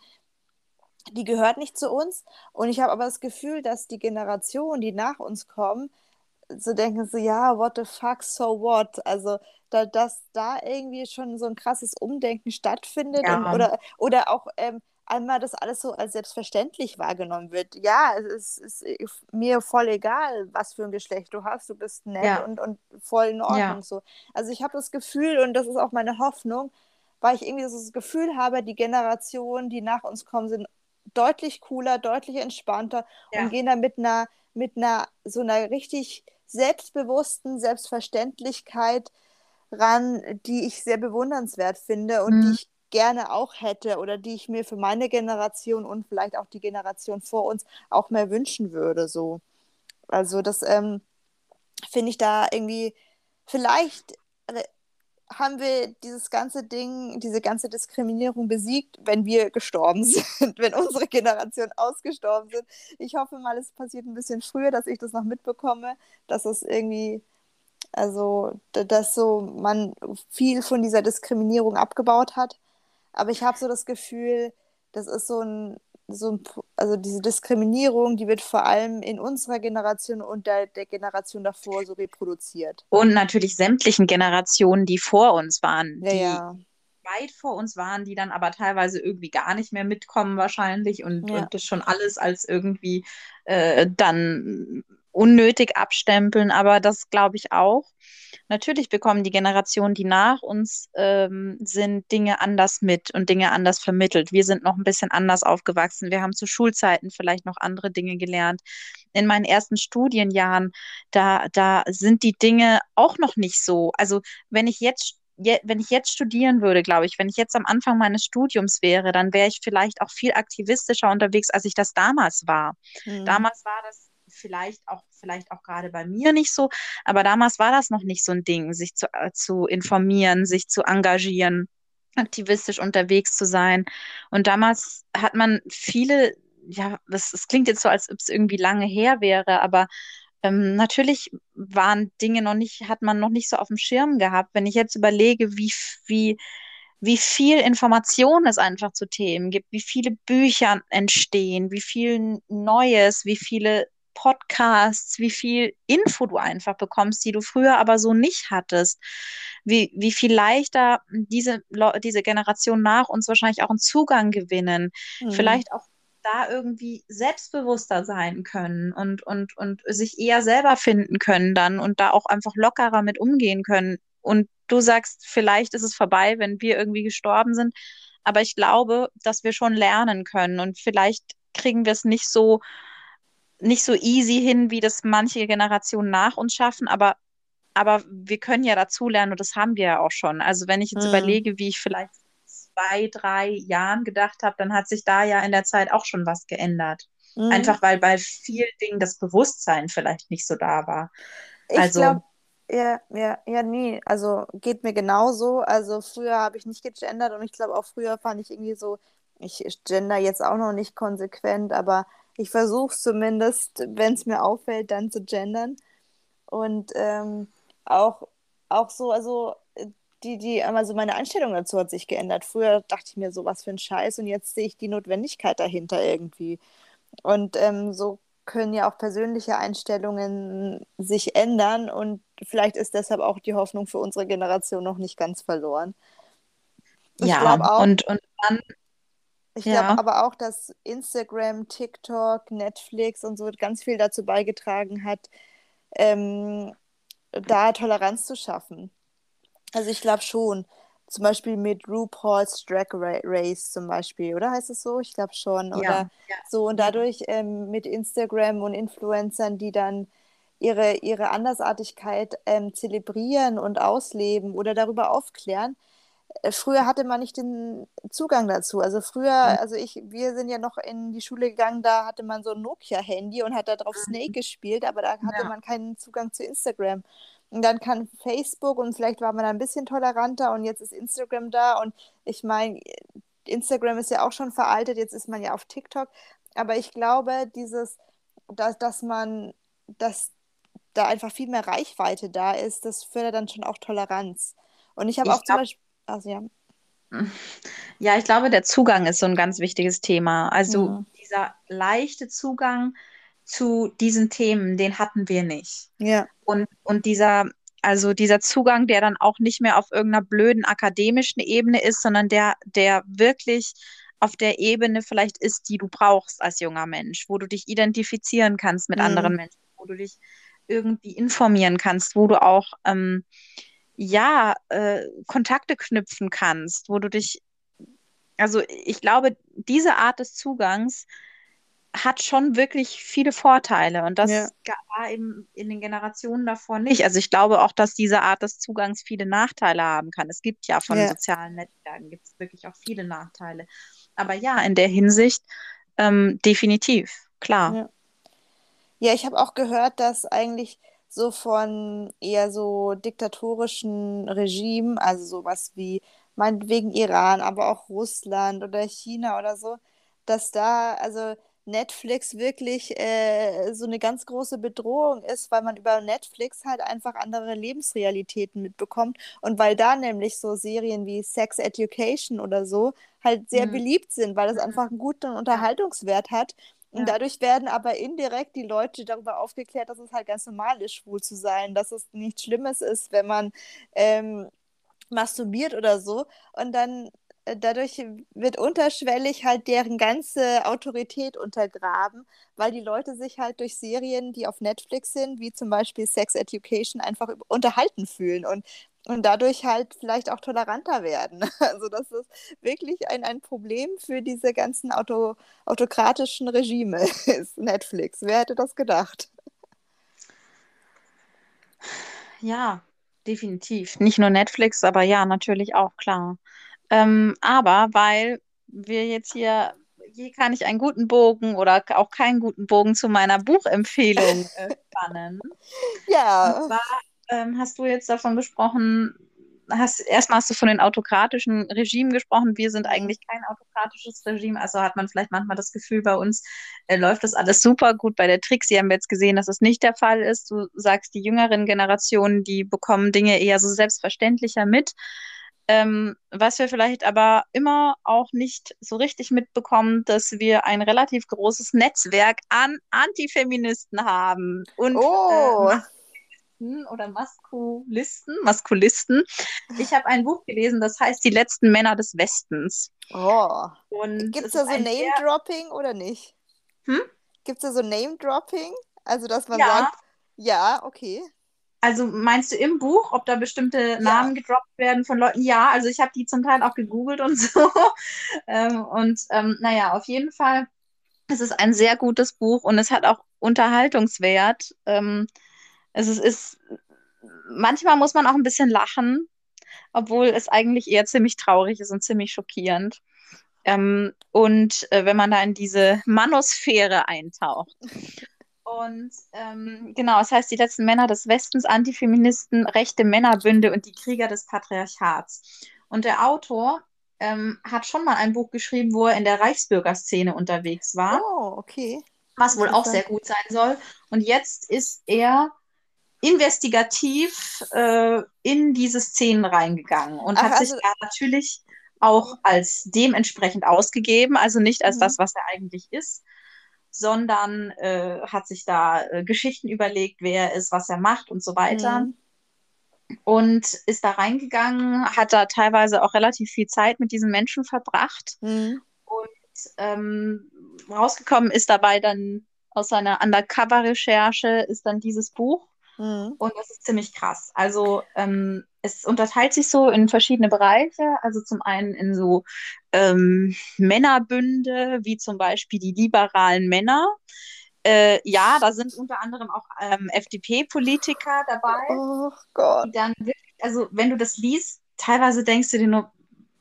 die gehört nicht zu uns. Und ich habe aber das Gefühl, dass die Generation, die nach uns kommen, so denken so, ja, what the fuck, so what? Also, da, dass da irgendwie schon so ein krasses Umdenken stattfindet Ja. und, oder, oder auch ähm, einmal das alles so als selbstverständlich wahrgenommen wird. Ja, es ist, ist mir voll egal, was für ein Geschlecht du hast, du bist nett Ja. und, und voll in Ordnung Ja. so. Also ich habe das Gefühl, und das ist auch meine Hoffnung, weil ich irgendwie so das Gefühl habe, die Generationen, die nach uns kommen, sind deutlich cooler, deutlich entspannter Ja. und gehen da mit einer, mit einer, so einer richtig selbstbewussten Selbstverständlichkeit ran, die ich sehr bewundernswert finde und Mhm. die ich gerne auch hätte oder die ich mir für meine Generation und vielleicht auch die Generation vor uns auch mehr wünschen würde. So. Also das ähm, finde ich da irgendwie, vielleicht haben wir dieses ganze Ding, diese ganze Diskriminierung besiegt, wenn wir gestorben sind, wenn unsere Generation ausgestorben sind. Ich hoffe mal, es passiert ein bisschen früher, dass ich das noch mitbekomme, dass es irgendwie, also, dass so man viel von dieser Diskriminierung abgebaut hat. Aber ich habe so das Gefühl, das ist so ein, so ein, also diese Diskriminierung, die wird vor allem in unserer Generation und der, der Generation davor so reproduziert. Und natürlich sämtlichen Generationen, die vor uns waren, ja, die ja. weit vor uns waren, die dann aber teilweise irgendwie gar nicht mehr mitkommen wahrscheinlich und, Ja. und das schon alles als irgendwie äh, dann unnötig abstempeln. Aber das glaube ich auch. Natürlich bekommen die Generationen, die nach uns ähm, sind, Dinge anders mit und Dinge anders vermittelt. Wir sind noch ein bisschen anders aufgewachsen. Wir haben zu Schulzeiten vielleicht noch andere Dinge gelernt. In meinen ersten Studienjahren, da, da sind die Dinge auch noch nicht so. Also wenn ich jetzt je, wenn ich jetzt studieren würde, glaube ich, wenn ich jetzt am Anfang meines Studiums wäre, dann wäre ich vielleicht auch viel aktivistischer unterwegs, als ich das damals war. Mhm. Damals war das vielleicht auch, vielleicht auch gerade bei mir nicht so, aber damals war das noch nicht so ein Ding, sich zu, äh, zu informieren, sich zu engagieren, aktivistisch unterwegs zu sein. Und damals hat man viele, ja, das, das klingt jetzt so, als ob es irgendwie lange her wäre, aber ähm, natürlich waren Dinge noch nicht, hat man noch nicht so auf dem Schirm gehabt. Wenn ich jetzt überlege, wie, wie, wie viel Information es einfach zu Themen gibt, wie viele Bücher entstehen, wie viel Neues, wie viele Podcasts, wie viel Info du einfach bekommst, die du früher aber so nicht hattest, wie, wie viel leichter diese, diese Generation nach uns wahrscheinlich auch einen Zugang gewinnen, Mhm. vielleicht auch da irgendwie selbstbewusster sein können und, und, und sich eher selber finden können dann und da auch einfach lockerer mit umgehen können. Und du sagst, vielleicht ist es vorbei, wenn wir irgendwie gestorben sind, aber ich glaube, dass wir schon lernen können und vielleicht kriegen wir es nicht so nicht so easy hin, wie das manche Generationen nach uns schaffen, aber, aber wir können ja dazulernen und das haben wir ja auch schon. Also wenn ich jetzt Mhm. überlege, wie ich vielleicht zwei, drei Jahren gedacht habe, dann hat sich da ja in der Zeit auch schon was geändert. Mhm. Einfach weil bei vielen Dingen das Bewusstsein vielleicht nicht so da war. Ich Also- glaube, ja, ja, ja, nee, also geht mir genauso. Also früher habe ich nicht gegendert und ich glaube auch früher fand ich irgendwie so, ich gender jetzt auch noch nicht konsequent, aber ich versuche es zumindest, wenn es mir auffällt, dann zu gendern. Und ähm, auch, auch so, also äh, die, die, also meine Einstellung dazu hat sich geändert. Früher dachte ich mir so, was für ein Scheiß und jetzt sehe ich die Notwendigkeit dahinter irgendwie. Und ähm, so können ja auch persönliche Einstellungen sich ändern und vielleicht ist deshalb auch die Hoffnung für unsere Generation noch nicht ganz verloren. Ich ja, auch, und, und dann, ich ja. glaube aber auch, dass Instagram, TikTok, Netflix und so ganz viel dazu beigetragen hat, ähm, da Toleranz zu schaffen. Also ich glaube schon. Zum Beispiel mit RuPaul's Drag Ra- Race zum Beispiel, oder heißt es so? Ich glaube schon. Ja, Oder ja. so und dadurch ähm, mit Instagram und Influencern, die dann ihre, ihre Andersartigkeit ähm, zelebrieren und ausleben oder darüber aufklären. Äh, Früher hatte man nicht den Zugang dazu. Also früher, also ich, wir sind ja noch in die Schule gegangen, da hatte man so ein Nokia-Handy und hat da drauf Snake gespielt, aber da hatte Mhm. Ja. man keinen Zugang zu Instagram. Und dann kam Facebook und vielleicht war man da ein bisschen toleranter und jetzt ist Instagram da und ich meine, Instagram ist ja auch schon veraltet, jetzt ist man ja auf TikTok, aber ich glaube, dieses, dass, dass man, dass da einfach viel mehr Reichweite da ist, das fördert dann schon auch Toleranz. Und ich habe auch zum glaub- Beispiel, also ja, Ja, ich glaube, der Zugang ist so ein ganz wichtiges Thema. Also Mhm. dieser leichte Zugang zu diesen Themen, den hatten wir nicht. ja, Und, und dieser, also dieser Zugang, der dann auch nicht mehr auf irgendeiner blöden akademischen Ebene ist, sondern der, der wirklich auf der Ebene vielleicht ist, die du brauchst als junger Mensch, wo du dich identifizieren kannst mit Mhm. anderen Menschen, wo du dich irgendwie informieren kannst, wo du auch ähm, ja äh, Kontakte knüpfen kannst, wo du dich, also ich glaube, diese Art des Zugangs hat schon wirklich viele Vorteile und das Ja. war eben in den Generationen davor nicht. Also ich glaube auch, dass diese Art des Zugangs viele Nachteile haben kann. Es gibt ja von Ja. sozialen Netzwerken gibt es wirklich auch viele Nachteile. Aber ja, in der Hinsicht ähm, definitiv, klar. Ja. Ja, ich habe auch gehört, dass eigentlich so von eher so diktatorischen Regimen, also sowas wie meinetwegen Iran, aber auch Russland oder China oder so, dass da also Netflix wirklich äh, so eine ganz große Bedrohung ist, weil man über Netflix halt einfach andere Lebensrealitäten mitbekommt und weil da nämlich so Serien wie Sex Education oder so halt sehr Mhm. beliebt sind, weil das einfach einen guten Unterhaltungswert hat. Und Ja. dadurch werden aber indirekt die Leute darüber aufgeklärt, dass es halt ganz normal ist, schwul zu sein, dass es nichts Schlimmes ist, wenn man ähm, masturbiert oder so. Und dann dadurch wird unterschwellig halt deren ganze Autorität untergraben, weil die Leute sich halt durch Serien, die auf Netflix sind, wie zum Beispiel Sex Education, einfach unterhalten fühlen und, und dadurch halt vielleicht auch toleranter werden. Also das ist wirklich ein, ein Problem für diese ganzen Auto, autokratischen Regime, ist Netflix. Wer hätte das gedacht? Ja, definitiv. Nicht nur Netflix, aber ja, natürlich auch, klar. Ähm, aber weil wir jetzt hier, hier kann ich einen guten Bogen oder auch keinen guten Bogen zu meiner Buchempfehlung äh, spannen. Und Ja, zwar ähm, hast du jetzt davon gesprochen, hast erstmal hast du von den autokratischen Regimen gesprochen. Wir sind Mhm. eigentlich kein autokratisches Regime, also hat man vielleicht manchmal das Gefühl, bei uns äh, läuft das alles super gut. Bei der Trixie haben wir jetzt gesehen, dass es nicht der Fall ist. Du sagst, die jüngeren Generationen, die bekommen Dinge eher so selbstverständlicher mit. Ähm, was wir vielleicht aber immer auch nicht so richtig mitbekommen, dass wir ein relativ großes Netzwerk an Antifeministen haben und äh, oh, Maskulisten oder Maskulisten, Maskulisten. Ich habe ein Buch gelesen, das heißt Die letzten Männer des Westens. oh. Gibt es da so Name-Dropping oder nicht? hm? Gibt es da so Name-Dropping? Also, dass man Ja, sagt, ja, okay. Also meinst du im Buch, ob da bestimmte Ja, Namen gedroppt werden von Leuten? Ja, also ich habe die zum Teil auch gegoogelt und so. Ähm, und ähm, naja, auf jeden Fall, es ist ein sehr gutes Buch und es hat auch Unterhaltungswert. Ähm, es ist, ist, manchmal muss man auch ein bisschen lachen, obwohl es eigentlich eher ziemlich traurig ist und ziemlich schockierend. Ähm, und äh, wenn man da in diese Manosphäre eintaucht. Und ähm, genau, es heißt die letzten Männer des Westens, Antifeministen, rechte Männerbünde und die Krieger des Patriarchats. Und der Autor ähm, hat schon mal ein Buch geschrieben, wo er in der Reichsbürgerszene unterwegs war, oh, okay. was wohl auch sehr gut sein soll. Und jetzt ist er investigativ äh, in diese Szenen reingegangen und Ach, hat sich also, da natürlich auch als dementsprechend ausgegeben, also nicht als mhm, das, was er eigentlich ist, sondern äh, hat sich da äh, Geschichten überlegt, wer er ist, was er macht und so weiter. mhm, Und ist da reingegangen, hat da teilweise auch relativ viel Zeit mit diesen Menschen verbracht. mhm, Und ähm, rausgekommen ist dabei dann aus seiner Undercover-Recherche ist dann dieses Buch. Mhm, Und das ist ziemlich krass. Also ähm, es unterteilt sich so in verschiedene Bereiche. Also zum einen in so ähm, Männerbünde, wie zum Beispiel die liberalen Männer. Äh, ja, da sind unter anderem auch ähm, FDP-Politiker dabei, oh Gott. dann wirklich, also wenn du das liest, teilweise denkst du dir nur,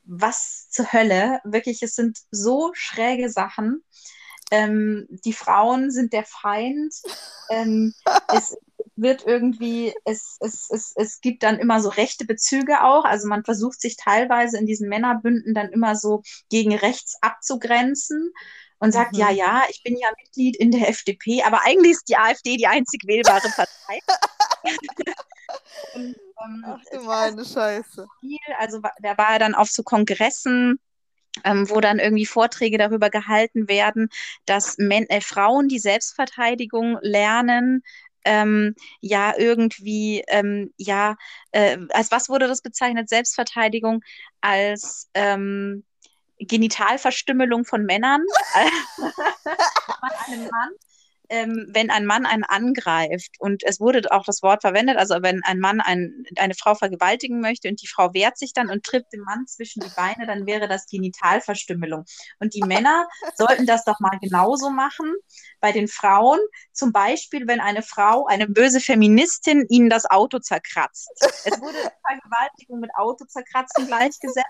was zur Hölle? Wirklich, es sind so schräge Sachen. Ähm, die Frauen sind der Feind. Ähm, es wird irgendwie, es, es, es, es gibt dann immer so rechte Bezüge auch. Also man versucht sich teilweise in diesen Männerbünden dann immer so gegen rechts abzugrenzen und sagt, ja, Mhm. ja, ich bin ja Mitglied in der FDP, aber eigentlich ist die AfD die einzig wählbare Partei. Und ähm, Ach du ja, meine Scheiße. viel. Also da war er dann auf so Kongressen, ähm, wo dann irgendwie Vorträge darüber gehalten werden, dass Men äh, Frauen die Selbstverteidigung lernen. Ähm, ja, irgendwie, ähm, ja, äh, als was wurde das bezeichnet? Selbstverteidigung als ähm, Genitalverstümmelung von Männern an einem Mann. Ähm, wenn ein Mann einen angreift und es wurde auch das Wort verwendet, also wenn ein Mann ein, eine Frau vergewaltigen möchte und die Frau wehrt sich dann und trifft dem Mann zwischen die Beine, dann wäre das Genitalverstümmelung. Und die Männer sollten das doch mal genauso machen bei den Frauen. Zum Beispiel, wenn eine Frau, eine böse Feministin, ihnen das Auto zerkratzt. Es wurde Vergewaltigung mit Auto zerkratzen gleichgesetzt.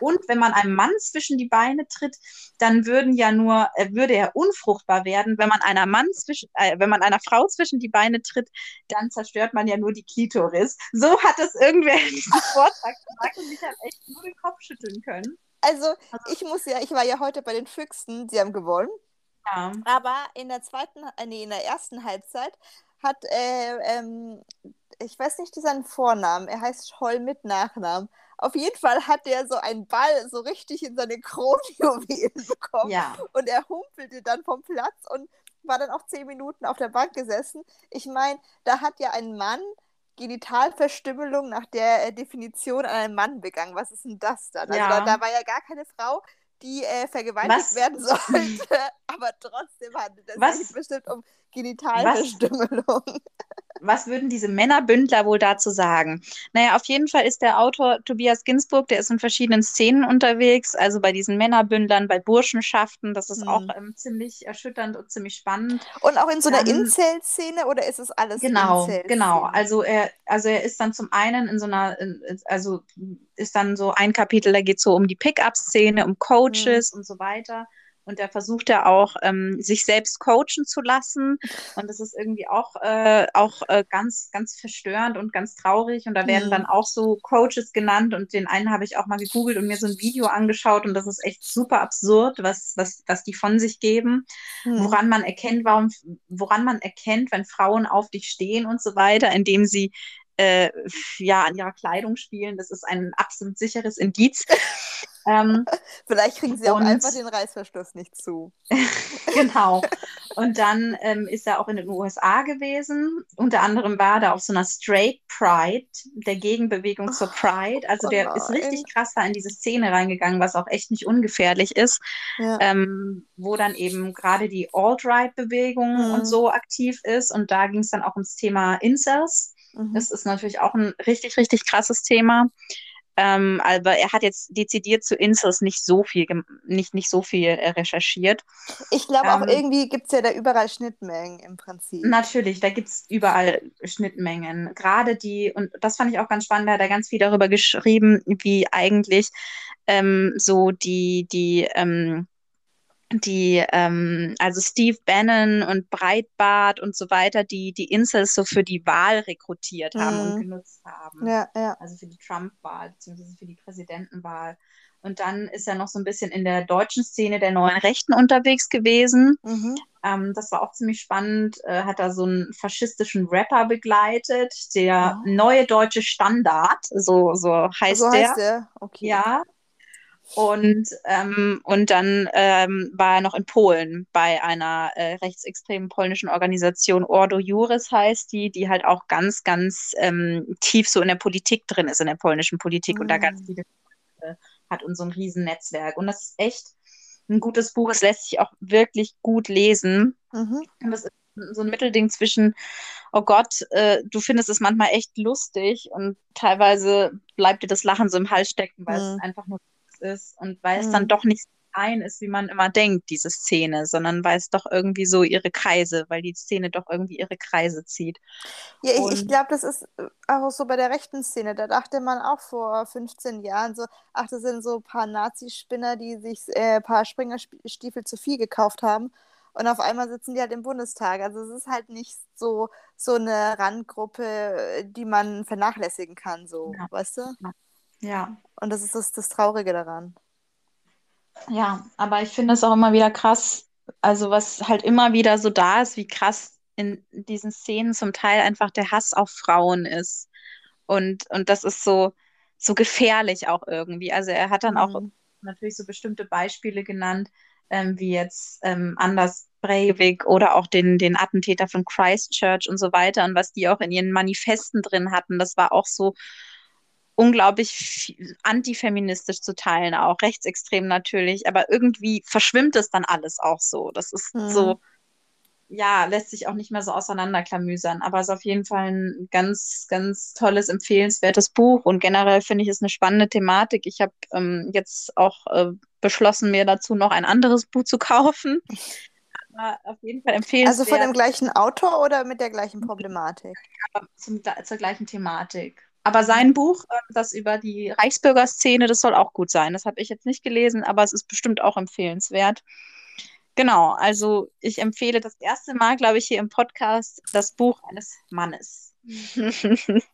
Und wenn man einem Mann zwischen die Beine tritt, dann würden ja nur, äh, würde er unfruchtbar werden. Wenn man einer Mann zwischen, äh, wenn man einer Frau zwischen die Beine tritt, dann zerstört man ja nur die Klitoris. So hat es irgendwer in diesem Vortrag gesagt und ich habe echt nur den Kopf schütteln können. Also, also, ich muss ja, ich war ja heute bei den Füchsen, sie haben gewonnen. Ja. Aber in der zweiten, äh, nee, in der ersten Halbzeit hat, äh, ähm, ich weiß nicht seinen Vornamen, er heißt Scholl mit Nachnamen. Auf jeden Fall hat er so einen Ball so richtig in seine Kronjuwelen bekommen. Ja. Und er humpelte dann vom Platz und war dann auch zehn Minuten auf der Bank gesessen. Ich meine, da hat ja ein Mann Genitalverstümmelung nach der äh, Definition an einen Mann begangen. Was ist denn das dann? Also Ja. da, da war ja gar keine Frau, die äh, vergewaltigt Was- werden sollte, aber trotzdem handelt es sich bestimmt um Genitalverstümmelung. Was würden diese Männerbündler wohl dazu sagen? Naja, auf jeden Fall ist der Autor Tobias Ginsburg, der ist in verschiedenen Szenen unterwegs, also bei diesen Männerbündlern, bei Burschenschaften. Das ist Hm. auch ähm, ziemlich erschütternd und ziemlich spannend. Und auch in so einer Dann- Incel-Szene oder ist es alles Genau, genau. Also er, also er ist dann zum einen in so einer, in- also ist dann so ein Kapitel, da geht es so um die Pickup-Szene, um Coaches und so weiter. Und da versucht er auch, ähm, sich selbst coachen zu lassen. Und das ist irgendwie auch, äh, auch äh, ganz, ganz verstörend und ganz traurig. Und da werden Mhm. dann auch so Coaches genannt. Und den einen habe ich auch mal gegoogelt und mir so ein Video angeschaut. Und das ist echt super absurd, was, was, was die von sich geben Hm. woran man erkennt, warum, woran man erkennt, wenn Frauen auf dich stehen und so weiter, indem sie äh, ja an ihrer Kleidung spielen. Das ist ein absolut sicheres Indiz. ähm, Vielleicht kriegen sie auch Und- einfach den Reißverschluss nicht zu. genau. Und dann ähm, ist er auch in den USA gewesen. Unter anderem war er da auf so einer Straight Pride, der Gegenbewegung zur Pride. Also Oh der ist richtig krass da in diese Szene reingegangen, was auch echt nicht ungefährlich ist. Ja. ähm, wo dann eben gerade die Alt-Right-Bewegung Mhm. und so aktiv ist. Und da ging es dann auch ums Thema Incels. Mhm. Das ist natürlich auch ein richtig, richtig krasses Thema. Ähm, aber er hat jetzt dezidiert zu Incels nicht so viel, nicht, nicht so viel äh, recherchiert. Ich glaube auch ähm, irgendwie gibt es ja da überall Schnittmengen im Prinzip. Natürlich, da gibt es überall Schnittmengen. Gerade die, und das fand ich auch ganz spannend, da hat er ganz viel darüber geschrieben, wie eigentlich ähm, so die, die, ähm, die, ähm, also Steve Bannon und Breitbart und so weiter, die die Incels so für die Wahl rekrutiert haben Mhm. und genutzt haben. Ja, ja. Also für die Trump-Wahl, beziehungsweise für die Präsidentenwahl. Und dann ist er noch so ein bisschen in der deutschen Szene der neuen Rechten unterwegs gewesen. Mhm. Ähm, das war auch ziemlich spannend. Äh, hat da so einen faschistischen Rapper begleitet, der Oh. neue deutsche Standard, so, so heißt so der. heißt der. Okay. Ja. Und, ähm, und dann ähm, war er noch in Polen bei einer äh, rechtsextremen polnischen Organisation, Ordo Juris heißt die, die halt auch ganz, ganz ähm, tief so in der Politik drin ist, in der polnischen Politik und da ganz Mm. viele äh, hat und so ein Riesennetzwerk. Und das ist echt ein gutes Buch. Es lässt sich auch wirklich gut lesen. Mhm. Und das ist so ein Mittelding zwischen, oh Gott, äh, du findest es manchmal echt lustig und teilweise bleibt dir das Lachen so im Hals stecken, weil Mhm. es einfach nur ist und weil es Mhm. dann doch nicht so klein ist, wie man immer denkt, diese Szene, sondern weil es doch irgendwie so ihre Kreise, weil die Szene doch irgendwie ihre Kreise zieht. Ja, ich, ich glaube, das ist äh, auch so bei der rechten Szene. Da dachte man auch vor 15 Jahren so, ach, das sind so ein paar Nazispinner, die sich äh, ein paar Springerstiefel zu viel gekauft haben. Und auf einmal sitzen die halt im Bundestag. Also es ist halt nicht so, so eine Randgruppe, die man vernachlässigen kann, so, Ja. weißt du? Ja, Und das ist das, das Traurige daran. ja, aber ich finde es auch immer wieder krass, also was halt immer wieder so da ist, wie krass in diesen Szenen zum Teil einfach der Hass auf Frauen ist. Und, und das ist so, so gefährlich auch irgendwie. Also er hat dann auch Mhm. natürlich so bestimmte Beispiele genannt, ähm, wie jetzt ähm, Anders Breivik oder auch den, den Attentäter von Christchurch und so weiter und was die auch in ihren Manifesten drin hatten. Das war auch so unglaublich antifeministisch zu teilen, auch rechtsextrem natürlich, aber irgendwie verschwimmt es dann alles auch so. Das ist Mhm. so, ja, lässt sich auch nicht mehr so auseinanderklamüsern, aber ist auf jeden Fall ein ganz, ganz tolles, empfehlenswertes Buch und generell finde ich es eine spannende Thematik. Ich habe ähm, jetzt auch äh, beschlossen, mir dazu noch ein anderes Buch zu kaufen. Aber auf jeden Fall empfehlenswert. Also von dem gleichen Autor oder mit der gleichen Problematik? Zum, zur gleichen Thematik. Aber sein Buch, äh, das über die Reichsbürgerszene, das soll auch gut sein. Das habe ich jetzt nicht gelesen, aber es ist bestimmt auch empfehlenswert. Genau, also ich empfehle das erste Mal, glaube ich, hier im Podcast das Buch eines Mannes.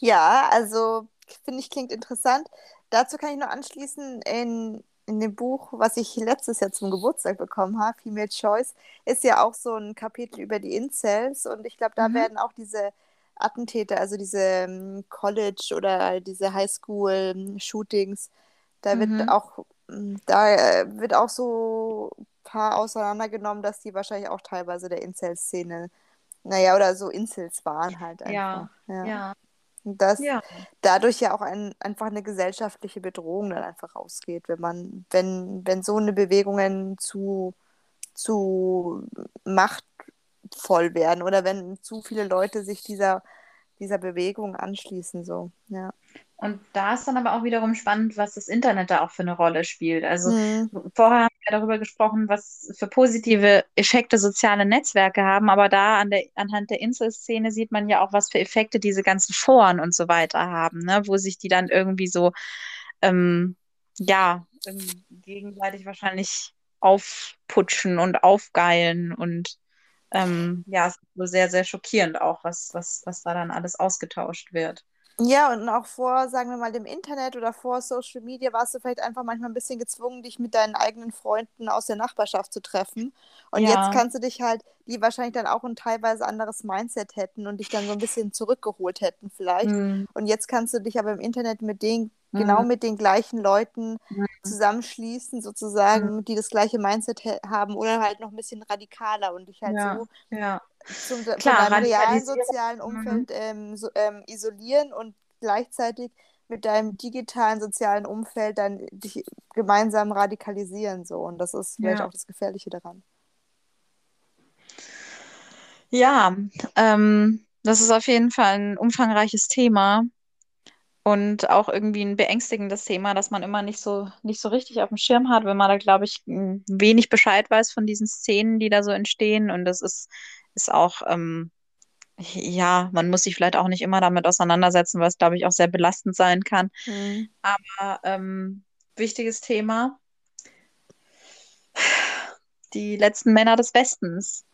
ja, also finde ich, klingt interessant. Dazu kann ich nur anschließen, in, in dem Buch, was ich letztes Jahr zum Geburtstag bekommen habe, Female Choice, ist ja auch so ein Kapitel über die Incels und ich glaube, da mhm. werden auch diese Attentäter, also diese um, College- oder diese Highschool-Shootings, da mhm. wird auch, da äh, wird auch so paar auseinandergenommen, dass die wahrscheinlich auch teilweise der Incel-Szene, naja, oder so Incels waren halt einfach. Ja, ja. ja. Dass ja. dadurch ja auch ein, einfach eine gesellschaftliche Bedrohung dann einfach rausgeht, wenn man, wenn, wenn so eine Bewegungen zu, zu machtvoll werden oder wenn zu viele Leute sich dieser, dieser Bewegung anschließen, so, ja. Und da ist dann aber auch wiederum spannend, was das Internet da auch für eine Rolle spielt. Also mhm. vorher haben wir darüber gesprochen, was für positive Effekte soziale Netzwerke haben, aber da an der, anhand der Insel-Szene sieht man ja auch, was für Effekte diese ganzen Foren und so weiter haben, ne? wo sich die dann irgendwie so, ähm, ja, gegenseitig wahrscheinlich aufputschen und aufgeilen und ähm, ja, es ist so sehr, sehr schockierend auch, was, was, was da dann alles ausgetauscht wird. Ja, und auch vor, sagen wir mal, dem Internet oder vor Social Media warst du vielleicht einfach manchmal ein bisschen gezwungen, dich mit deinen eigenen Freunden aus der Nachbarschaft zu treffen. Und ja. jetzt kannst du dich halt, die wahrscheinlich dann auch ein teilweise anderes Mindset hätten und dich dann so ein bisschen zurückgeholt hätten vielleicht. Mhm. Und jetzt kannst du dich aber im Internet mit den, mhm. genau mit den gleichen Leuten mhm. zusammenschließen, sozusagen, mhm. die das gleiche Mindset haben oder halt noch ein bisschen radikaler und dich halt ja. so ja zum, Klar, von realen sozialen mhm. Umfeld ähm, so, ähm, isolieren und gleichzeitig mit deinem digitalen sozialen Umfeld dann dich gemeinsam radikalisieren so und das ist vielleicht ja. auch das Gefährliche daran. Ja, ähm, das ist auf jeden Fall ein umfangreiches Thema und auch irgendwie ein beängstigendes Thema, dass man immer nicht so nicht so richtig auf dem Schirm hat, wenn man da glaube ich wenig Bescheid weiß von diesen Szenen, die da so entstehen und das ist ist auch, ähm, ja, man muss sich vielleicht auch nicht immer damit auseinandersetzen, weil es, glaube ich, auch sehr belastend sein kann. Mhm. Aber ähm, wichtiges Thema. Die letzten Männer des Westens.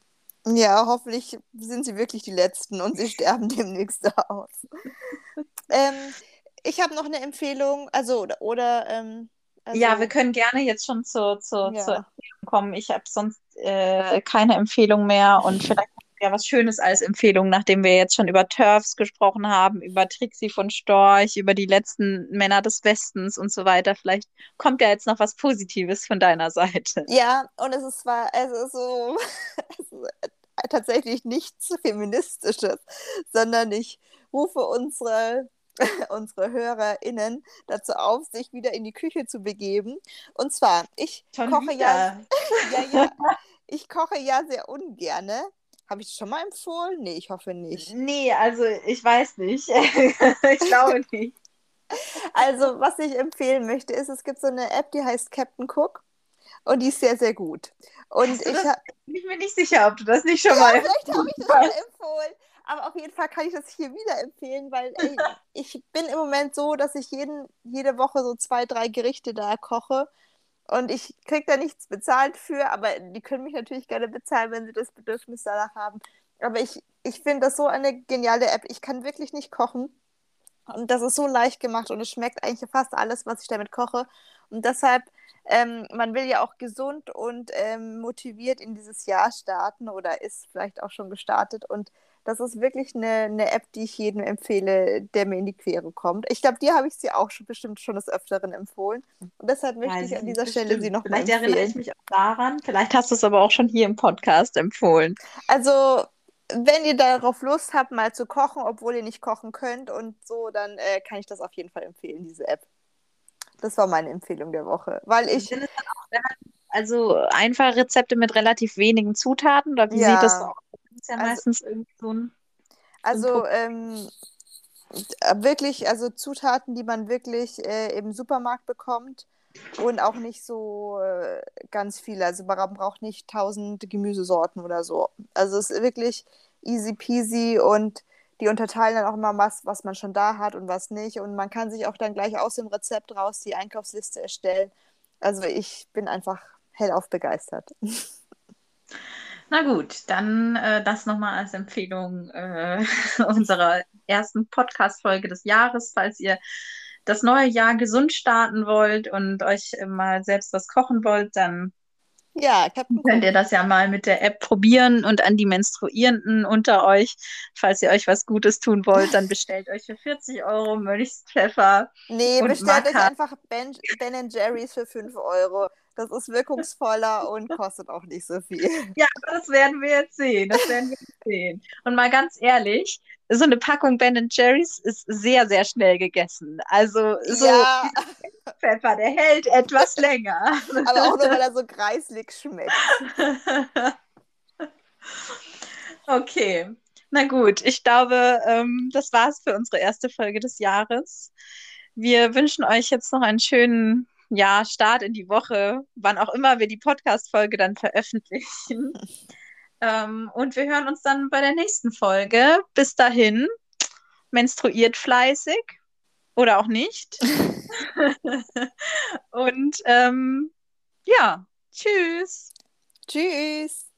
Ja, hoffentlich sind sie wirklich die letzten und sie sterben demnächst aus. ähm, ich habe noch eine Empfehlung, also oder, oder ähm, also, ja, wir können gerne jetzt schon zu, zu, ja. zur Empfehlung kommen. Ich habe sonst äh, keine Empfehlung mehr und vielleicht ja was Schönes als Empfehlung, nachdem wir jetzt schon über Turfs gesprochen haben, über Trixie von Storch, über die letzten Männer des Westens und so weiter. Vielleicht kommt ja jetzt noch was Positives von deiner Seite. Ja, und es ist zwar, es ist so, tatsächlich nichts Feministisches, sondern ich rufe unsere unsere HörerInnen dazu auf, sich wieder in die Küche zu begeben. Und zwar, ich Schon koche ja, ja, ja, ich koche ja sehr ungerne. Habe ich das schon mal empfohlen? Nee, ich hoffe nicht. Nee, also ich weiß nicht. ich glaube nicht. Also, was ich empfehlen möchte, ist, es gibt so eine App, die heißt Captain Cook und die ist sehr, sehr gut. Und ich bin mir nicht sicher, ob du das nicht schon ja, mal Vielleicht habe ich das mal empfohlen. Aber auf jeden Fall kann ich das hier wieder empfehlen, weil ey, ich bin im Moment so, dass ich jeden, jede Woche so zwei, drei Gerichte da koche. Und ich kriege da nichts bezahlt für, aber die können mich natürlich gerne bezahlen, wenn sie das Bedürfnis danach haben. Aber ich, ich finde das so eine geniale App. Ich kann wirklich nicht kochen. Und das ist so leicht gemacht und es schmeckt eigentlich fast alles, was ich damit koche. Und deshalb, ähm, man will ja auch gesund und ähm, motiviert in dieses Jahr starten oder ist vielleicht auch schon gestartet. Und das ist wirklich eine, eine App, die ich jedem empfehle, der mir in die Quere kommt. Ich glaube, dir habe ich sie auch schon, bestimmt schon des Öfteren empfohlen. Und deshalb möchte ja, ich an dieser Stelle sie noch Vielleicht mal erinnere ich mich auch daran. Vielleicht hast du es aber auch schon hier im Podcast empfohlen. Also, wenn ihr darauf Lust habt, mal zu kochen, obwohl ihr nicht kochen könnt und so, dann äh, kann ich das auf jeden Fall empfehlen, diese App. Das war meine Empfehlung der Woche. Weil ich. Auch, also einfache Rezepte mit relativ wenigen Zutaten? Oder wie Ja. sieht das aus? Ist ja Also- meistens irgendwie so ein. Also ähm, äh, wirklich, also Zutaten, die man wirklich äh, im Supermarkt bekommt und auch nicht so äh, ganz viele. Also man braucht nicht tausend Gemüsesorten oder so. Also es ist wirklich easy peasy und die unterteilen dann auch immer was, was man schon da hat und was nicht. Und man kann sich auch dann gleich aus dem Rezept raus die Einkaufsliste erstellen. Also ich bin einfach hellauf begeistert. Na gut, dann äh, das nochmal als Empfehlung äh, unserer ersten Podcast-Folge des Jahres, falls ihr das neue Jahr gesund starten wollt und euch mal selbst was kochen wollt, dann Ja, könnt ihr das ja mal mit der App probieren und an die Menstruierenden unter euch, falls ihr euch was Gutes tun wollt, dann bestellt euch für 40 Euro Mönchspfeffer. Nee, Und bestellt euch Maca. einfach Ben, ben Jerry's für 5 Euro. Das ist wirkungsvoller und kostet auch nicht so viel. Ja, das werden wir jetzt sehen. Das werden wir jetzt sehen. Und mal ganz ehrlich, so eine Packung Ben Jerry's ist sehr, sehr schnell gegessen. Also so Ja, Pfeffer, der hält etwas länger. aber auch nur, weil er so kreislig schmeckt. Okay, na gut. Ich glaube, ähm, das war's für unsere erste Folge des Jahres. Wir wünschen euch jetzt noch einen schönen ja, Start in die Woche, wann auch immer wir die Podcast-Folge dann veröffentlichen. ähm, und wir hören uns dann bei der nächsten Folge. Bis dahin, menstruiert fleißig oder auch nicht. und ähm, ja, tschüss. Tschüss.